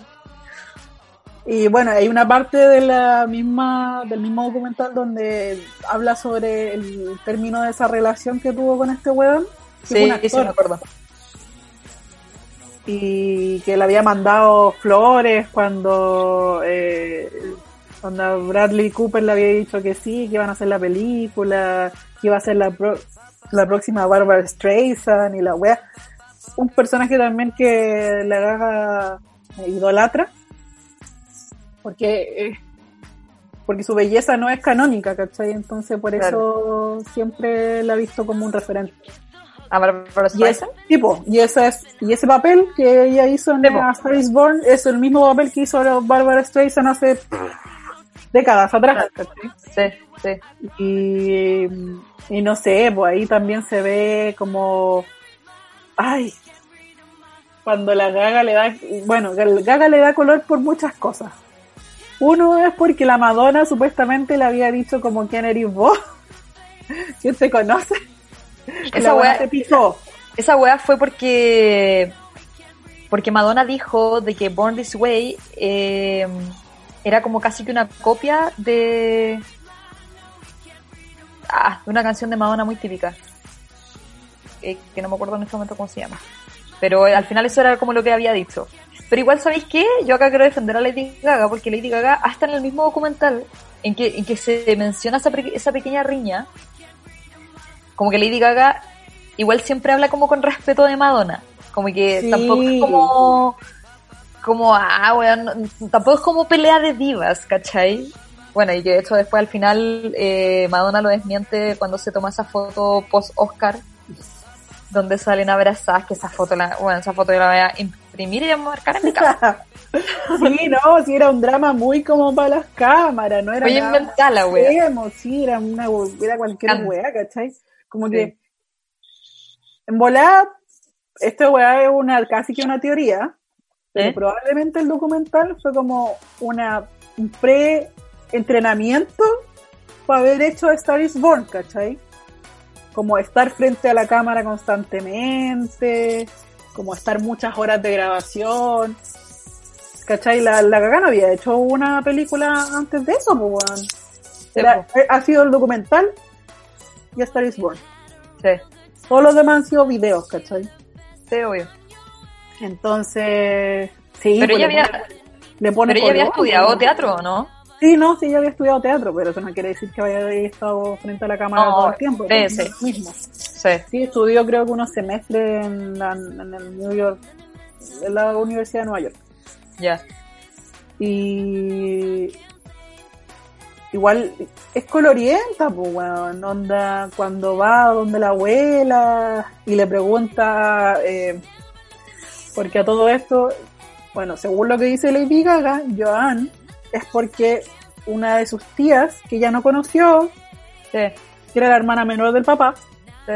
Y bueno, hay una parte de la misma, del mismo documental donde habla sobre el término de esa relación que tuvo con este weón. Sí, un sí, actor, me acuerdo. Y que le había mandado flores cuando, eh, cuando Bradley Cooper le había dicho que sí, que iban a hacer la película, que iba a ser la, pro- la próxima Barbara Streisand y la wea. Un personaje también que la gaga idolatra porque eh, porque su belleza no es canónica, ¿cachai? Entonces por eso siempre la ha visto como un referente. ¿A Barbara Y, Streisand? tipo, y, esa es, y ese papel que ella hizo en Star is Born es el mismo papel que hizo Barbara Streisand hace décadas atrás, ¿cachai? Sí, sí. Y, y no sé, pues ahí también se ve como, ay, cuando la gaga le da, bueno, la gaga le da color por muchas cosas. Uno es porque la Madonna supuestamente le había dicho como quién eres vos, quién te conoce. Esa la wea- se pisó. Esa wea fue porque porque Madonna dijo de que Born This Way eh, era como casi que una copia de ah, de una canción de Madonna muy típica eh, que no me acuerdo en este momento cómo se llama pero eh, al final eso era como lo que había dicho pero igual sabéis qué yo acá quiero defender a Lady Gaga porque Lady Gaga hasta en el mismo documental en que en que se menciona esa, esa pequeña riña como que Lady Gaga igual siempre habla como con respeto de Madonna. Como que Sí. tampoco es como, como, ah, weón, tampoco es como pelea de divas, ¿cachai? Bueno, y que de hecho después al final eh, Madonna lo desmiente cuando se toma esa foto post-Oscar, donde salen abrazadas, que esa foto, la, bueno, esa foto yo la voy a imprimir y a marcar en mi casa. sí, no, sí era un drama muy como para las cámaras, no era Voy a sí, era una era cualquier wea, ¿cachai? Como Sí. que en volada, esta wea es una casi que una teoría, pero ¿Eh? probablemente el documental fue como una un pre-entrenamiento para haber hecho Star is Born, ¿cachai? Como estar frente a la cámara constantemente, como estar muchas horas de grabación. ¿Cachai? La, la Gaga no había hecho una película antes de eso, pues, weón. Era- ha sido el documental y Star is Born. Sí, Todos los demás han sido videos, ¿cachai? sí, obvio. Entonces, sí, Pero pues ella le había, pone- le pone pero ella había estudiado pues. teatro, ¿o ¿no? Sí, no, sí, ella había estudiado teatro, pero eso no quiere decir que haya estado frente a la cámara No, todo el tiempo. sí, sí. no es mismo. Sí. Sí, estudió creo que unos semestres en, la, en el New York, en la Universidad de Nueva York. Ya. Y igual es colorienta, pues, weón. Onda, cuando va donde la abuela y le pregunta, eh, porque a todo esto, bueno, según lo que dice Lady Gaga, Joan, es porque una de sus tías, que ella no conoció, Sí, que era la hermana menor del papá, sí,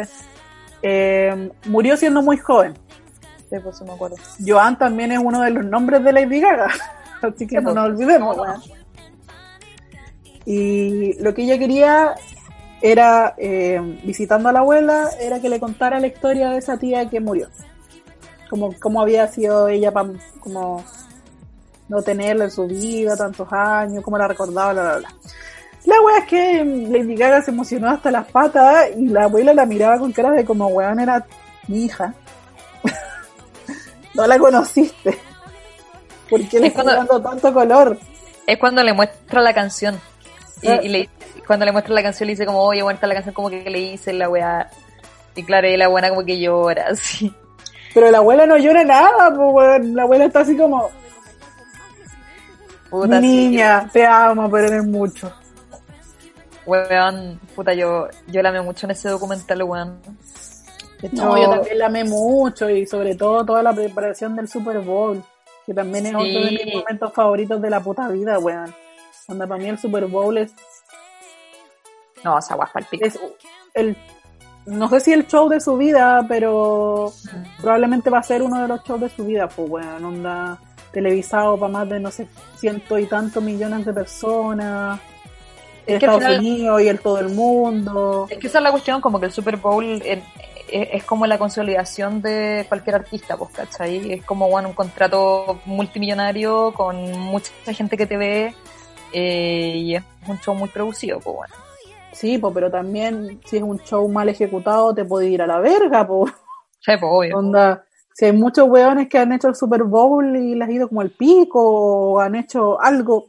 eh, murió siendo muy joven. sí, pues sí me acuerdo. Joan también es uno de los nombres de Lady Gaga, así que Sí, no pues. nos olvidemos. No, no. weón. Y lo que ella quería era, eh, visitando a la abuela, era que le contara la historia de esa tía que murió. Como, cómo había sido ella para como no tenerla en su vida tantos años, cómo la recordaba, bla, bla, bla. La wea es que Lady Gaga se emocionó hasta las patas y la abuela la miraba con cara de como weón era mi hija. no la conociste. ¿Por qué le Es estás cuando- dando tanto color? Es cuando le muestra la canción. Y, Eh. y le, cuando le muestra la canción le dice como, oye, bueno, esta es la canción como que le hice la weá. Y claro, y la buena como que llora, así. Pero la abuela no llora nada, pues weón. La abuela está así como, Puta, sí. niña, te amo, pero eres mucho. Weón, puta, yo, yo la amé mucho en ese documental, weón. Hecho, No, yo también la amé mucho y sobre todo toda la preparación del Super Bowl, que también es Sí. otro de mis momentos favoritos de la puta vida, weón. Cuando para mí el Super Bowl es, No, esa guapa el pico. es el, no sé si el show de su vida, pero probablemente va a ser uno de los shows de su vida, pues weón, onda televisado para más de, no sé, ciento y tantos millones de personas, en que Estados final- Unidos y en todo el mundo. Es que esa es la cuestión, como que el Super Bowl, es, es como la consolidación de cualquier artista, pues, ¿cachai? Es como, bueno, un contrato multimillonario con mucha gente que te ve eh, y es un show muy producido, pues, bueno. Sí, po, pero también si es un show mal ejecutado te puede ir a la verga, po. Sí, pues, obvio. Onda, si hay muchos weones que han hecho el Super Bowl y les ha ido como el pico, o han hecho algo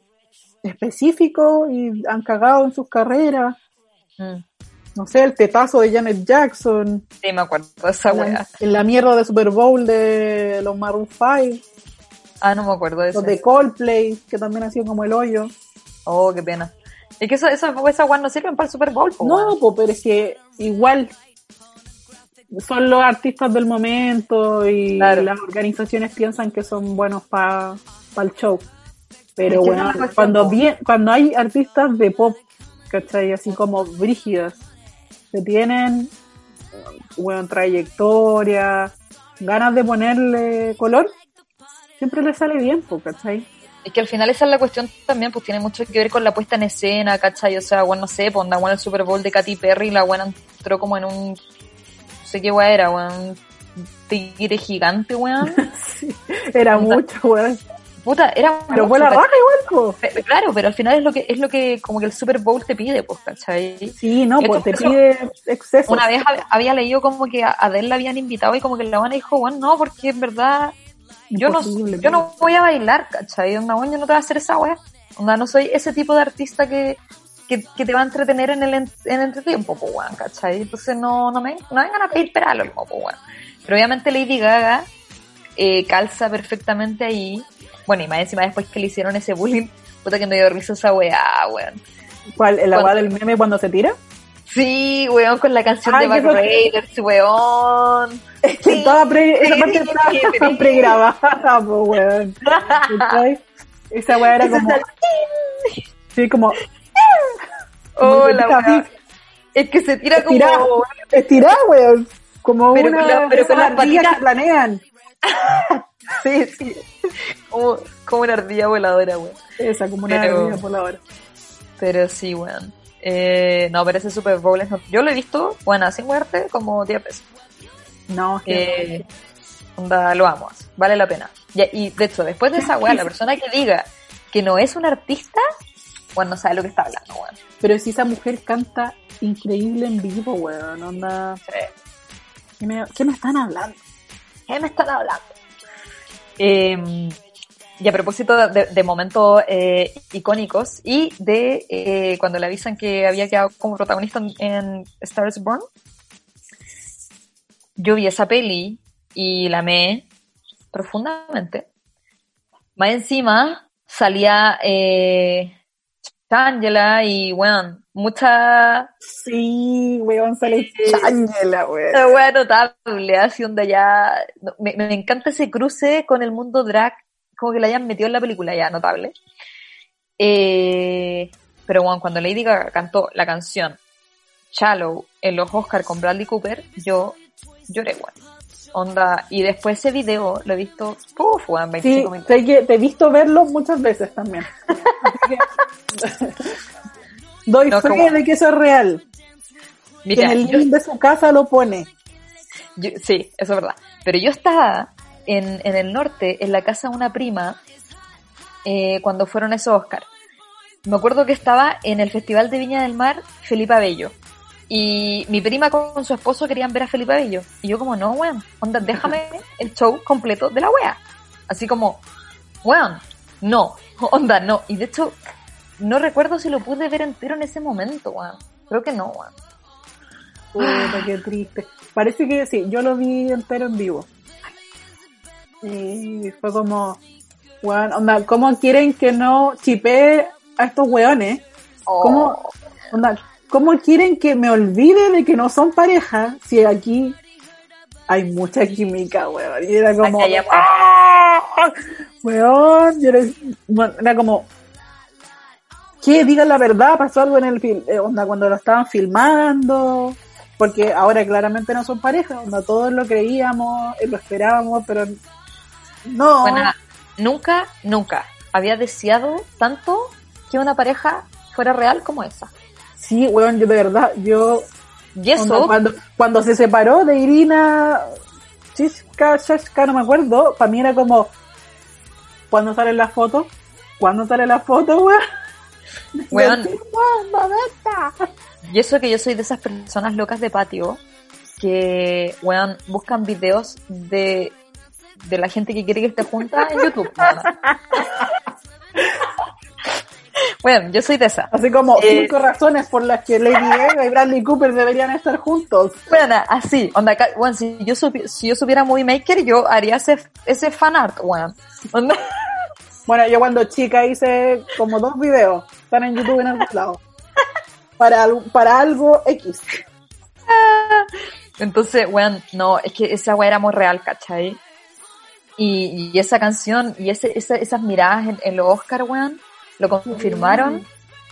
específico y han cagado en sus carreras. Mm. No sé, el tetazo de Janet Jackson, Sí, me acuerdo de esa la, wea. en la mierda de Super Bowl de los Maroon 5, Ah, no me acuerdo de eso. los de Coldplay, que también ha sido como el hoyo. Oh, qué pena. Es que eso, eso, esas weas no sirven para el Super Bowl, pues, No, po, pero es que igual son los artistas del momento y Claro. las organizaciones piensan que son buenos para el show. Pero Es bueno, cuestión, cuando, po. bien, cuando hay artistas de pop, ¿cachai? Así como brígidas, que tienen bueno, trayectoria, ganas de ponerle color, siempre les sale bien, po, ¿cachai? Es que al final esa es la cuestión también, pues tiene mucho que ver con la puesta en escena, ¿cachai? O sea, bueno, no sé, pues onda, bueno, el Super Bowl de Katy Perry, la buena entró como en un, no sé qué wea era, weón, un tigre gigante, weón. Sí, era mucho, weón. Puta, era Pero fue la raja igual, Claro, pero al final es lo que, es lo que como que el Super Bowl te pide, pues, ¿cachai? Sí, no, Esto pues te eso- pide exceso. Una vez hab- había leído como que a Adele la habían invitado y como que la buena dijo, bueno, no, porque en verdad yo no, yo no voy a bailar, ¿cachai? Onda, bueno, yo no te voy a hacer esa wea. Onda, no soy ese tipo de artista que, que, que te va a entretener en el, en, en entretiempo, pues, weón, ¿cachai? Entonces no, no me, no vengan a pedir peralo, pues, weón. Pero obviamente Lady Gaga eh, calza perfectamente ahí. Bueno, y más encima después que le hicieron ese bullying, puta que me dio risa esa weá, weón. ¿Cuál? ¿El agua del meme cuando se tira? Sí, weón, con la canción Ay, de Back Raiders, weón. Que estaba pre, esa parte estaba sí. pregrabada, po, weón. Esa weá era como. Sí, como. Oh, como la que weá. Es que se tira como... Estirá, estirá, weón. Como Pero una. con la- pero con las patitas- que planean. Sí, sí. Como, como una ardilla voladora, weón. Esa, como una Pero- ardilla por la hora. Pero sí, weón. Eh, no, pero ese Super Bowl es... no- Yo lo he visto, bueno, sin muerte, como 10 veces. No, es que. Eh, onda, lo amo, vale la pena. Y, y, de hecho, después de esa weá, la persona que diga que no es un artista, bueno, no sabe lo que está hablando, weón. Pero si esa mujer canta increíble en vivo, weón. Onda. ¿Qué me, qué me están hablando? ¿Qué me están hablando? Eh, y a propósito de, de momentos eh, icónicos y de eh, cuando le avisan que había quedado como protagonista en, en Star is Born, yo vi esa peli y la amé profundamente. Más encima salía eh, Angela y, bueno, mucha Sí, weón, sale chángela, weón. Una wea notable, así onda ya. Me, me encanta ese cruce con el mundo drag, como que la hayan metido en la película ya, notable. Eh, pero bueno, cuando Lady Gaga cantó la canción Shallow en los Oscar con Bradley Cooper, yo lloré, weón. Onda, y después ese video lo he visto, uff, weón, 25 Sí, minutos. te he visto verlo muchas veces también. Doy No, fe como- de que eso es real. que Mira, en el yo- link de su casa lo pone. Yo- sí, eso es verdad. Pero yo estaba en, en el norte, en la casa de una prima, eh, cuando fueron esos Oscar. Me acuerdo que estaba en el Festival de Viña del Mar, Felipe Abello. Y mi prima con su esposo querían ver a Felipe Abello. Y yo como, no, weón, onda, déjame el show completo de la wea. Así como, weón, no, onda, no. Y de hecho, no recuerdo si lo pude ver entero en ese momento, weón. Creo que no, weón. Puta, qué triste. Parece que sí, yo lo vi entero en vivo. Y fue como, weón, onda, ¿cómo quieren que no chipee a estos weones? ¿Cómo, onda, ¿Cómo quieren que me olvide de que no son pareja si aquí hay mucha química, weón? Y era como. ¡Ah! weón, era, bueno, era como, ¿qué? Digan la verdad, pasó algo en el film, eh, onda, cuando lo estaban filmando, porque ahora claramente no son pareja, onda, todos lo creíamos, eh, lo esperábamos, pero no. Bueno, nunca, nunca había deseado tanto que una pareja fuera real como esa. Sí, weón, yo de verdad, yo Y eso, Onda, Cuando, cuando se separó de Irina, Chiska, Shashka, no me acuerdo, para mí era como, ¿cuándo sale la foto? ¿Cuándo sale la foto, weón? Weón. Y eso que yo soy de esas personas locas de patio que, weón, buscan videos de, de la gente que quiere que esté junta en YouTube. Weón, yo soy de esa. Así como Eh. cinco razones por las que Lady Gaga y Bradley Cooper deberían estar juntos. Bueno, así, onda, weón, si yo, supi- si yo supiera Movie Maker, yo haría ese, ese fan art, weón. Onda- Bueno, yo cuando chica hice como dos videos, están en YouTube en algún lado. Para, para algo X. Entonces, weón, no, es que esa weá era muy real, ¿cachai? Y, y esa canción y ese, esa- esas miradas en, en los Oscar, weón, lo confirmaron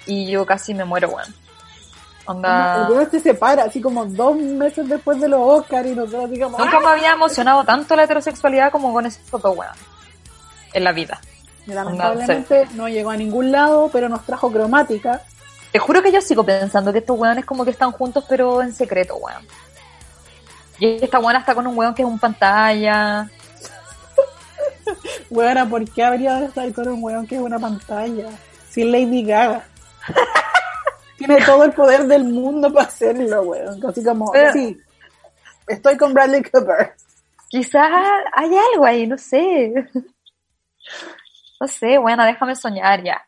y yo casi me muero, weón. El Onda, weón se separa así como dos meses después de los Oscars y nosotros como... nunca ¡ah! me había emocionado tanto la heterosexualidad como con esos dos, weón. En la vida. Lamentablemente no llegó a ningún lado, pero nos trajo cromática. Te juro que yo sigo pensando que estos weones como que están juntos pero en secreto, weón. Y esta weona está con un weón que es un pantalla. Weona, ¿por qué habría de estar con un weón que es una pantalla? Si es Lady Gaga. Tiene todo el poder del mundo para hacerlo, weón. Así como, Pero- sí, estoy con Bradley Cooper. Quizás hay algo ahí, no sé. No sé, bueno, déjame soñar ya.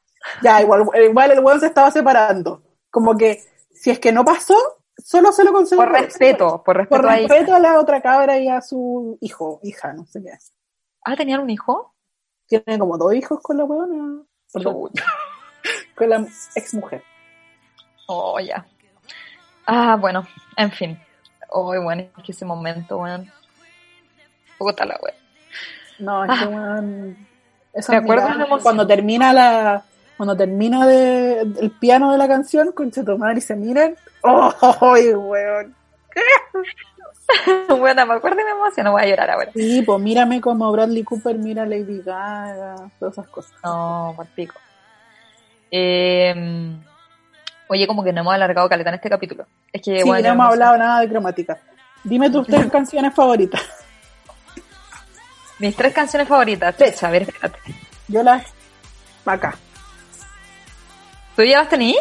Ya, igual, igual el weón se estaba separando. Como que, si es que no pasó, solo se lo concedió. Por respeto, por respeto Por a respeto a la otra cabra y a su hijo, hija, no sé qué. Ah, ¿tenían un hijo? Tiene como dos hijos con la weona. Perdón, con la ex mujer. Oh, ya. Ah, bueno, en fin. Oh, bueno, es que ese momento, weón. Puta la wea. No, es que weón. miradas, de la emoción. cuando termina la. Cuando termina de, el piano de la canción, con Chetomar y se miran. ¡Oh, weón! bueno, me acuerdo y me emociono, voy a llorar ahora. Sí, pues mírame como Bradley Cooper mira a Lady Gaga, todas esas cosas. No, por pico. Eh, oye, como que no hemos alargado caleta en este capítulo. Es que, Sí, bueno, no hemos hablado nada de cromática. Dime tus tres canciones favoritas. Mis tres canciones favoritas. Fecha, a ver, espérate. Yo las. Acá. ¿Tú ya las tení?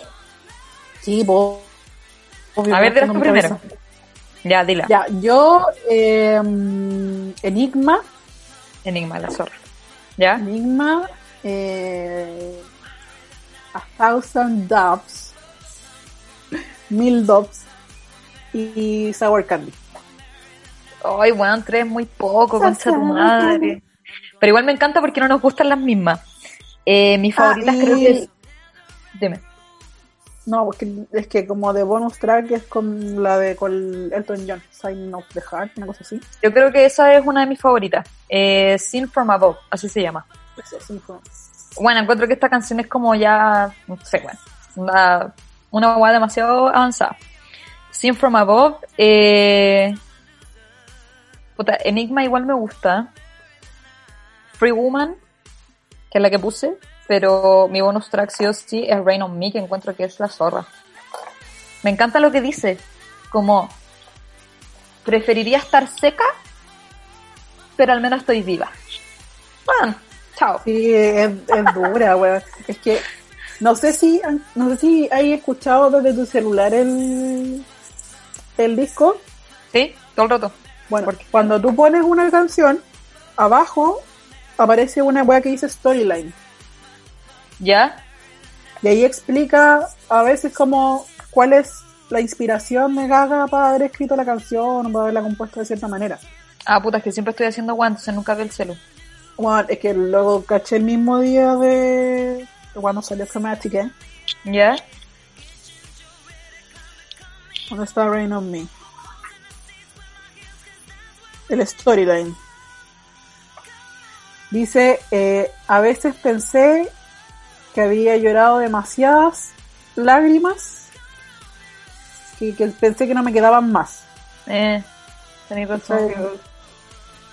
Sí, obvio, A ver, tengo mi primero. cabeza. Ya, dila. Ya, yo. eh, Enigma. Enigma, la zorra. ¿Ya? Enigma. Eh, a Thousand Doves. Mil Doves. Y Sour Candy. Ay, weón, tres muy poco, concha tu madre. Pero igual me encanta porque no nos gustan las mismas. Eh, mis Ah, favoritas y- creo que. Dime. No, porque es que como de bonus track es con la de con Elton John, Sign of the Heart, una cosa así. Yo creo que esa es una de mis favoritas. Eh, Sin From Above, así se llama. Eso. Bueno, encuentro que esta canción es como ya, no sé, bueno, una, una hueá demasiado avanzada. Sin From Above, eh, puta, Enigma igual me gusta. Free Woman, que es la que puse, pero mi bonus track sí o sí es Rain on Me, que encuentro que es la zorra. Me encanta lo que dice, como, preferiría estar seca, pero al menos estoy viva. Bueno, chao. Sí, es, es dura, weón. Es que no sé si no sé si hay escuchado desde tu celular el el disco. ¿Sí? Todo el rato. Bueno, ¿Por qué? cuando tú pones una canción, abajo aparece una weá que dice storyline. ¿Ya? Y ahí explica a veces como cuál es la inspiración de Gaga para haber escrito la canción o para haberla compuesto de cierta manera. Ah, puta, es que siempre estoy haciendo guantes, nunca veo el celu. Bueno, es que luego caché el mismo día de de cuando salió Chromatic, ¿eh? ¿Ya? ¿Dónde está Rain on Me? El storyline. Dice, eh, a veces pensé que había llorado demasiadas lágrimas y que pensé que no me quedaban más. Eh, tenéis razón.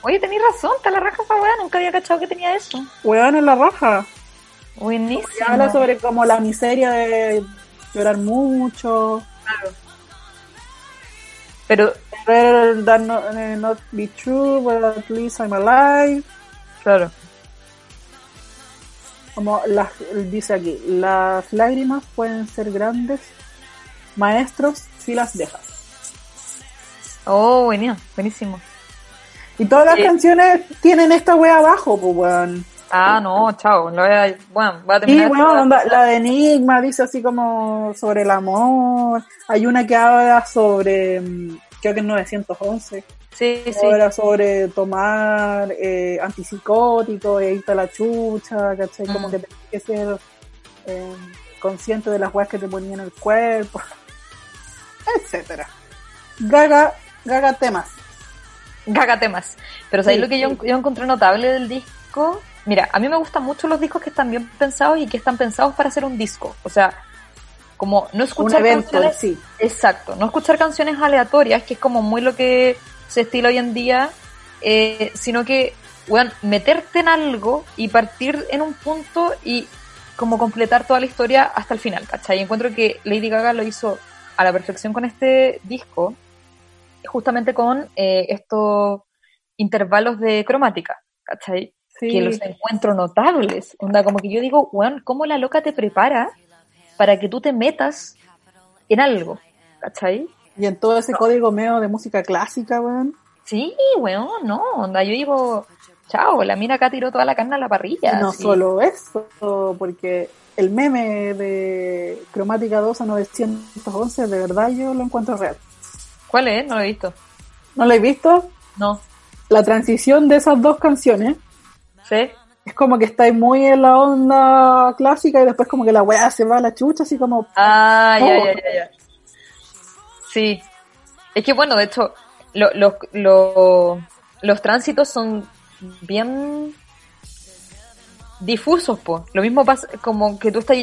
Oye, tenéis razón, está la raja esa weá, nunca había cachado que tenía eso. Weón en la raja. Buenísimo. Y habla sobre como la miseria de llorar mucho. Pero, Better than not, eh, not be true, but at least I'm alive. claro. Como las, dice aquí, las lágrimas pueden ser grandes maestros si las dejas. Oh, buenísimo, buenísimo. Y todas las Eh. canciones tienen esta wea abajo, pues weón. Ah, no, chao. Lo voy a, bueno, voy a Sí, terminar. onda, la de Enigma dice así como sobre el amor. Hay una que habla sobre, mm, creo que es 911. Sí, sí. Habla sobre tomar eh, antipsicóticos, e irte a la chucha, ¿cachai? Como Mm. que tenés que ser eh, consciente de las weas que te ponían en el cuerpo, etcétera. Gaga, gaga temas. Gaga temas. Pero ¿sabéis Sí, lo que yo, yo encontré notable del disco? Mira, a mí me gustan mucho los discos que están bien pensados y que están pensados para hacer un disco. O sea, como no escuchar evento, canciones... sí. Exacto, no escuchar canciones aleatorias, que es como muy lo que se estila hoy en día, eh, sino que, weón, meterte en algo y partir en un punto y como completar toda la historia hasta el final, ¿cachai? Y encuentro que Lady Gaga lo hizo a la perfección con este disco, justamente con eh, estos intervalos de cromática, ¿cachai? Sí. Que los encuentro notables. Onda, como que yo digo, weón, ¿cómo la loca te prepara para que tú te metas en algo? ¿Cachai? Y en todo ese código medio de música clásica, weón. Sí, weón, no, onda, yo digo, chao, la mina acá tiró toda la carne a la parrilla. No solo eso, porque el meme de Cromática 2 a 911, de verdad yo lo encuentro real. ¿Cuál es? No lo he visto. ¿No lo he visto? No. La transición de esas dos canciones ¿Sí? es como que estáis muy en la onda clásica y después como que la weá se va a la chucha, así como... Ah, ya, Oh. ya, ya, ya. Sí. Es que bueno, de hecho, lo- lo- lo- los tránsitos son bien difusos, po. Lo mismo pasa como que tú estás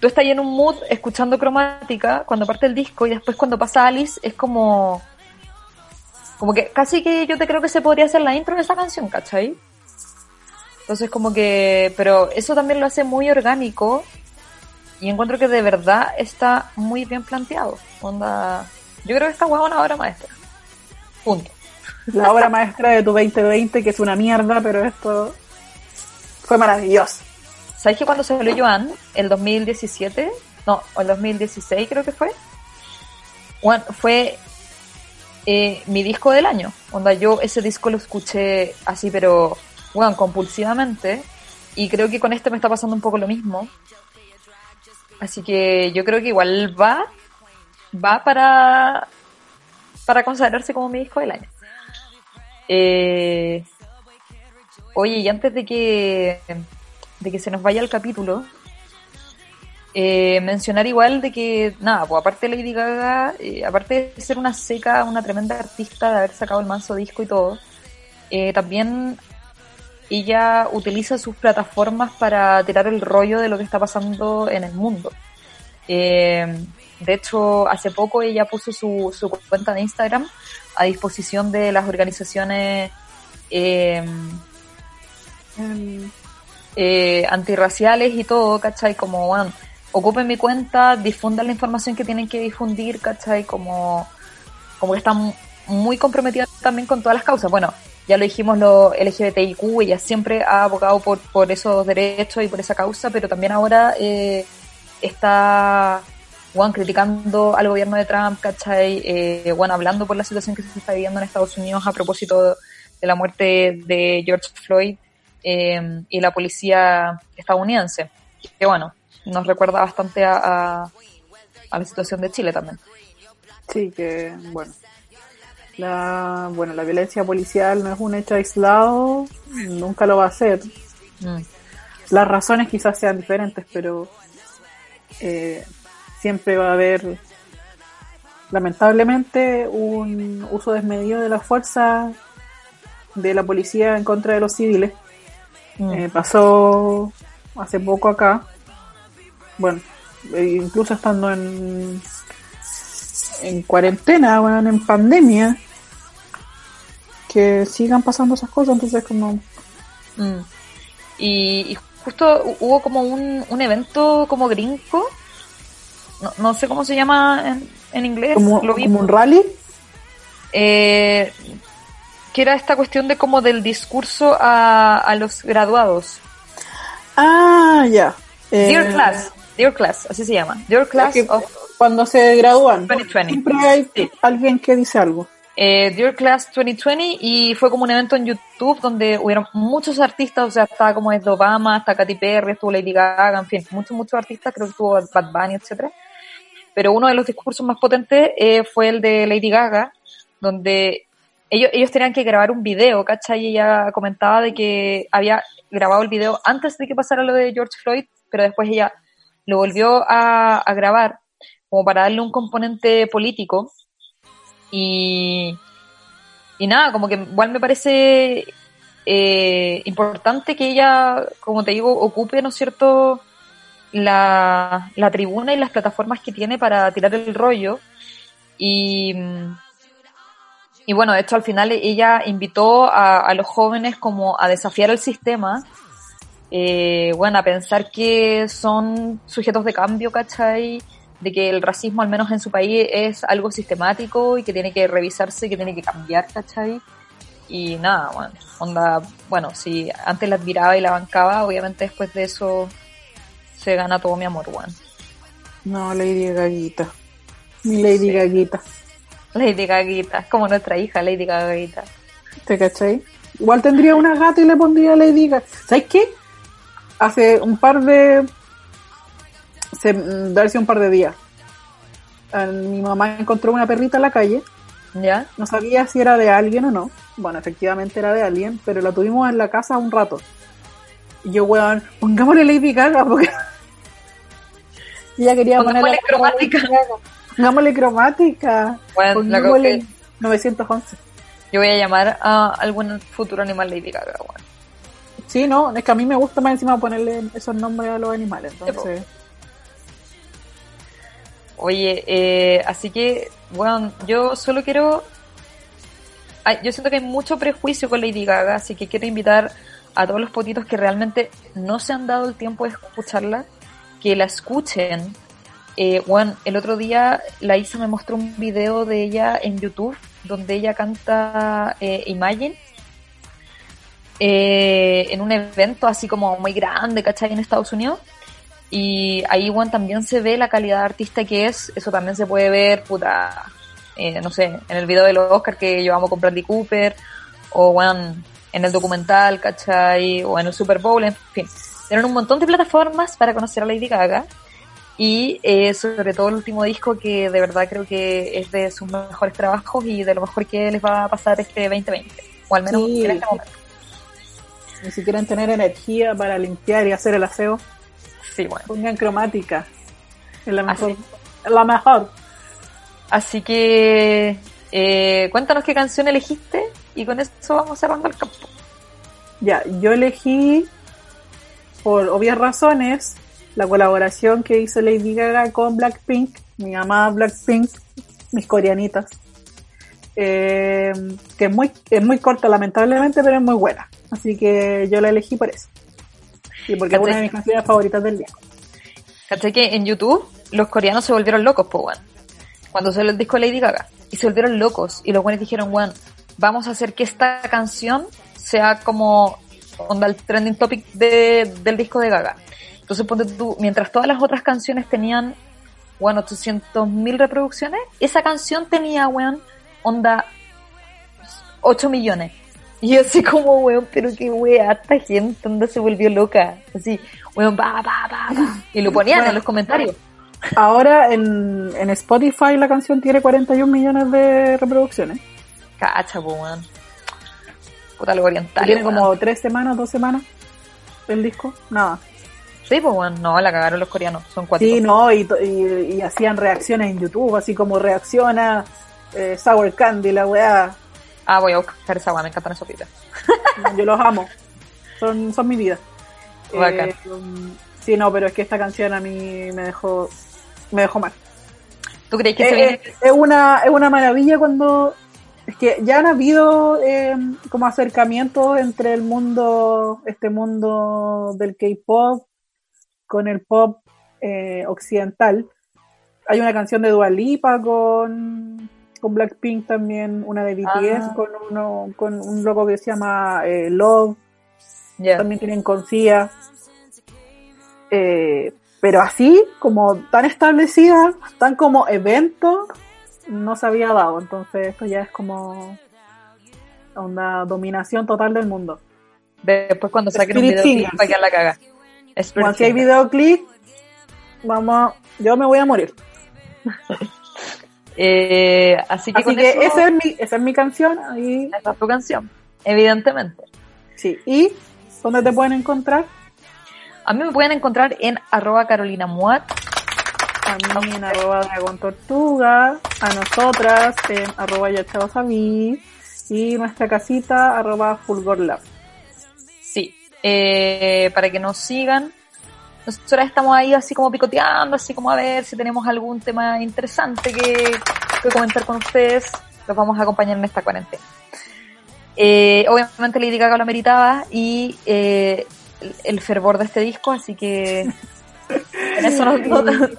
tú estás en un mood escuchando cromática cuando parte el disco y después cuando pasa Alice es como como que casi que yo te creo que se podría hacer la intro de esa canción, ¿cachai? Entonces como que, pero eso también lo hace muy orgánico y encuentro que de verdad está muy bien planteado. Onda, yo creo que esta hueá es una obra maestra. Punto. La obra maestra de tu 2020, que es una mierda, pero esto fue maravilloso. ¿Sabes que cuando salió Joan, el 2017, no, o el 2016 creo que fue, Bueno, fue eh, mi disco del año. Onda, yo ese disco lo escuché así, pero, bueno, compulsivamente. Y creo que con este me está pasando un poco lo mismo. Así que yo creo que igual va, va para, para consagrarse como mi disco del año. Eh, oye, y antes de que, de que se nos vaya el capítulo, eh, mencionar igual de que, nada, pues aparte de Lady Gaga, eh, aparte de ser una seca, una tremenda artista, de haber sacado el manso disco y todo, eh, también ella utiliza sus plataformas para tirar el rollo de lo que está pasando en el mundo. Eh, de hecho, hace poco ella puso su, su cuenta de Instagram a disposición de las organizaciones Em, eh, antirraciales y todo, ¿cachai? Como, bueno, ocupen mi cuenta, difundan la información que tienen que difundir, ¿cachai? Como, como que están muy comprometidas también con todas las causas. Bueno, ya lo dijimos, lo LGBTIQ, ella siempre ha abogado por, por esos derechos y por esa causa, pero también ahora eh, está, criticando al gobierno de Trump, ¿cachai? Eh, bueno, hablando por la situación que se está viviendo en Estados Unidos a propósito de la muerte de George Floyd eh, y la policía estadounidense. Que bueno, nos recuerda bastante a, a, a la situación de Chile también. Sí, que bueno. La, bueno, la violencia policial no es un hecho aislado, nunca lo va a ser. Mm. Las razones quizás sean diferentes, pero eh, siempre va a haber, lamentablemente, un uso desmedido de la fuerza de la policía en contra de los civiles. Mm. Eh, pasó hace poco acá. Bueno, eh, incluso estando en, en cuarentena, bueno, en pandemia, que sigan pasando esas cosas, entonces como... Mm. Y, y justo hu- hubo como un, un evento como gringo, no, no sé cómo se llama en, en inglés, Como, lo como un rally. eh, que era esta cuestión de como del discurso a, a los graduados. Ah, ya. Eh, Dear Class, Dear Class, así se llama. Dear Class of Cuando se gradúan, 2020. siempre hay Sí. alguien que dice algo. eh, Dear Class 2020 y fue como un evento en YouTube donde hubieron muchos artistas, o sea, estaba como desde Obama hasta Katy Perry, estuvo Lady Gaga, en fin, muchos, muchos artistas, creo que estuvo Bad Bunny, etcétera. Pero uno de los discursos más potentes eh, fue el de Lady Gaga, donde ellos, ellos tenían que grabar un video, ¿cachai? Y ella comentaba de que había grabado el video antes de que pasara lo de George Floyd, pero después ella lo volvió a, grabar como para darle un componente político. Y, y nada, como que igual me parece eh, importante que ella, como te digo, ocupe, ¿no es cierto?, la, la tribuna y las plataformas que tiene para tirar el rollo. Y, y bueno, de hecho al final ella invitó a, a los jóvenes como a desafiar el sistema, eh, bueno, a pensar que son sujetos de cambio, ¿cachai? De que el racismo, al menos en su país, es algo sistemático y que tiene que revisarse y que tiene que cambiar, ¿cachai? Y nada, bueno, onda, bueno, si antes la admiraba y la bancaba, obviamente después de eso se gana todo mi amor, bueno. No, Lady Gaguita. Mi Lady Sí. Gaguita. Lady Gaguita, como nuestra hija, Lady Gaguita. ¿Te cachai? Igual tendría una gata y le pondría Lady Gaga. ¿Sabes qué? Hace un par de... Se, mm, ser un par de días. eh, Mi mamá encontró una perrita en la calle. ¿Ya? No sabía si era de alguien o no. Bueno, efectivamente era de alguien, pero la tuvimos en la casa un rato. Y yo, weón, pongámosle Lady Gaga porque... Y ella quería ponerle cromática. Pongámosle cromática. Bueno, la Pongámosle que- 911. Yo voy a llamar a algún futuro animal Lady Gaga, bueno. Sí, no, es que a mí me gusta más encima ponerle esos nombres a los animales, entonces... Oye, eh, así que, bueno, yo solo quiero... ay, yo siento que hay mucho prejuicio con Lady Gaga, así que quiero invitar a todos los potitos que realmente no se han dado el tiempo de escucharla, que la escuchen. Eh, el otro día la Isa me mostró un video de ella en YouTube, donde ella canta eh, Imagine, eh, en un evento así como muy grande, ¿cachai? En Estados Unidos. Y ahí, bueno, también se ve la calidad de artista que es. Eso también se puede ver, puta, no sé, en el video de los Oscar que yo amo con Bradley Cooper, o, bueno, en el documental, ¿cachai? O en el Super Bowl, en fin. Tienen un montón de plataformas para conocer a Lady Gaga. Y eh, sobre todo el último disco que de verdad creo que es de sus mejores trabajos y de lo mejor que les va a pasar este 2020. O al menos Sí. en este momento. Ni si quieren tener energía para limpiar y hacer el aseo, Sí, bueno. pongan cromática. Es la mejor. Así. La mejor. Así que eh, cuéntanos qué canción elegiste y con eso vamos cerrando el campo. Ya, yo elegí, por obvias razones, la colaboración que hizo Lady Gaga con Blackpink, mi amada Blackpink, mis coreanitas. Eh, que es muy, es muy corta lamentablemente, pero es muy buena. Así que yo la elegí por eso. Y porque es una de mis canciones favoritas del día. ¿Cachai que en YouTube los coreanos se volvieron locos, po? Cuando salió el disco de Lady Gaga. Y se volvieron locos. Y los buenos dijeron, weón, vamos a hacer que esta canción sea como onda el trending topic de, del disco de Gaga. Entonces ponte tú, mientras todas las otras canciones tenían, bueno, 800.000 reproducciones, esa canción tenía, weón, onda 8 millones. Y yo así como, weón, pero qué wea, esta gente onda se volvió loca. Así, weón, va, va, va, va. Y lo ponían en los comentarios. Ahora en, en Spotify la canción tiene 41 millones de reproducciones. Cacha, po, weón. Puta lo oriental. tiene como tres semanas, dos semanas el disco. Nada. Sí, pues weón, no, la cagaron los coreanos, son cuatro. Sí, no, y, to- y, y hacían reacciones en YouTube, así como reacciona eh, Sour Candy, la weá. Ah, voy a buscar esa weá, me encantan esos videos. Yo los amo. Son, son mi vida. Bacán. Eh, um, sí, no, pero es que esta canción a mí me dejó, me dejó mal. ¿Tú crees que Eh, se viene? eh, es una es una maravilla cuando es que ya han habido eh, como acercamientos entre el mundo este mundo del K-pop con el pop eh, occidental hay una canción de Dua Lipa con con Blackpink también, una de BTS Ah. con uno con un logo que se llama eh, Love, también tienen con Sia. Eh, pero así, como tan establecida, tan como evento, no se había dado. Entonces esto ya es como una dominación total del mundo. Después cuando saquen un Spirit videoclip Fingers. para que la caga. Como si hay videoclip, vamos, yo me voy a morir. Eh, así que Así con que eso, esa es mi, esa es mi canción. Ahí, esa es tu canción, evidentemente. sí. ¿Y dónde te pueden encontrar? A mí me pueden encontrar en arroba Carolina Muat. A mí en arroba Dragón Tortuga, a nosotras en arroba Yachabasabi y nuestra casita arroba Fulgor Lab. Sí, eh, para que nos sigan. Nosotras estamos ahí así como picoteando, así como a ver si tenemos algún tema interesante que, que comentar con ustedes. Los vamos a acompañar en esta cuarentena. Eh, obviamente Lady Gaga lo meritaba y eh, el, el fervor de este disco, así que en eso nos, nos-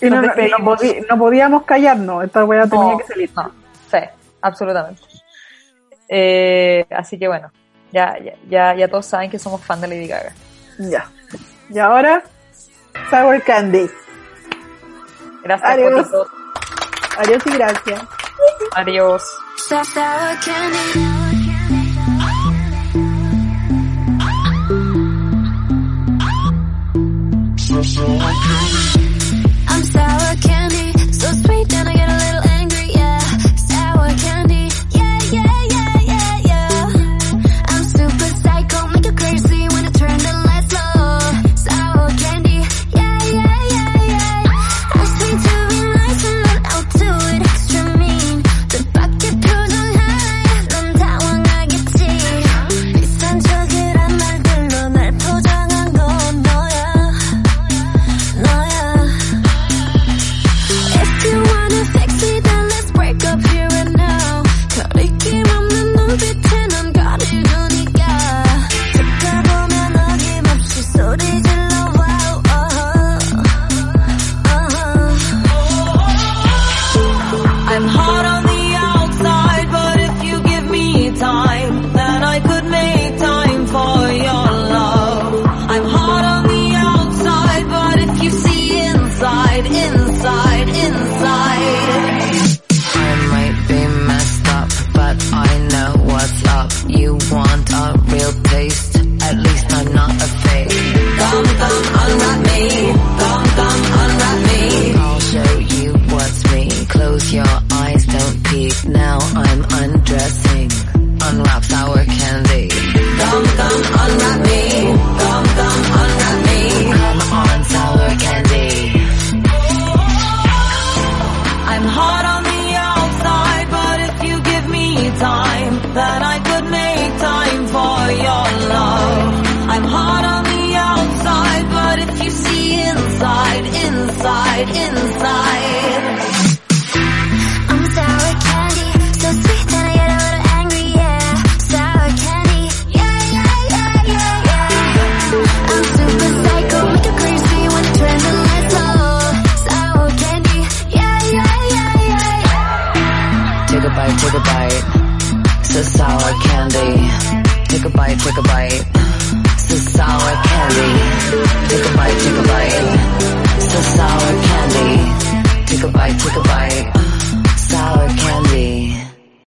Y no, no- no despedimos. podí- no podíamos callarnos, esta weá tenía que salir. no, sí, absolutamente. Eh, así que bueno, ya, ya, ya, ya todos saben que somos fan de Lady Gaga. Ya. Y ahora, Sour Candy. Gracias Adiós. por todo. Adiós y gracias. Adiós. Sour candy. I'm sour candy, so sweet then I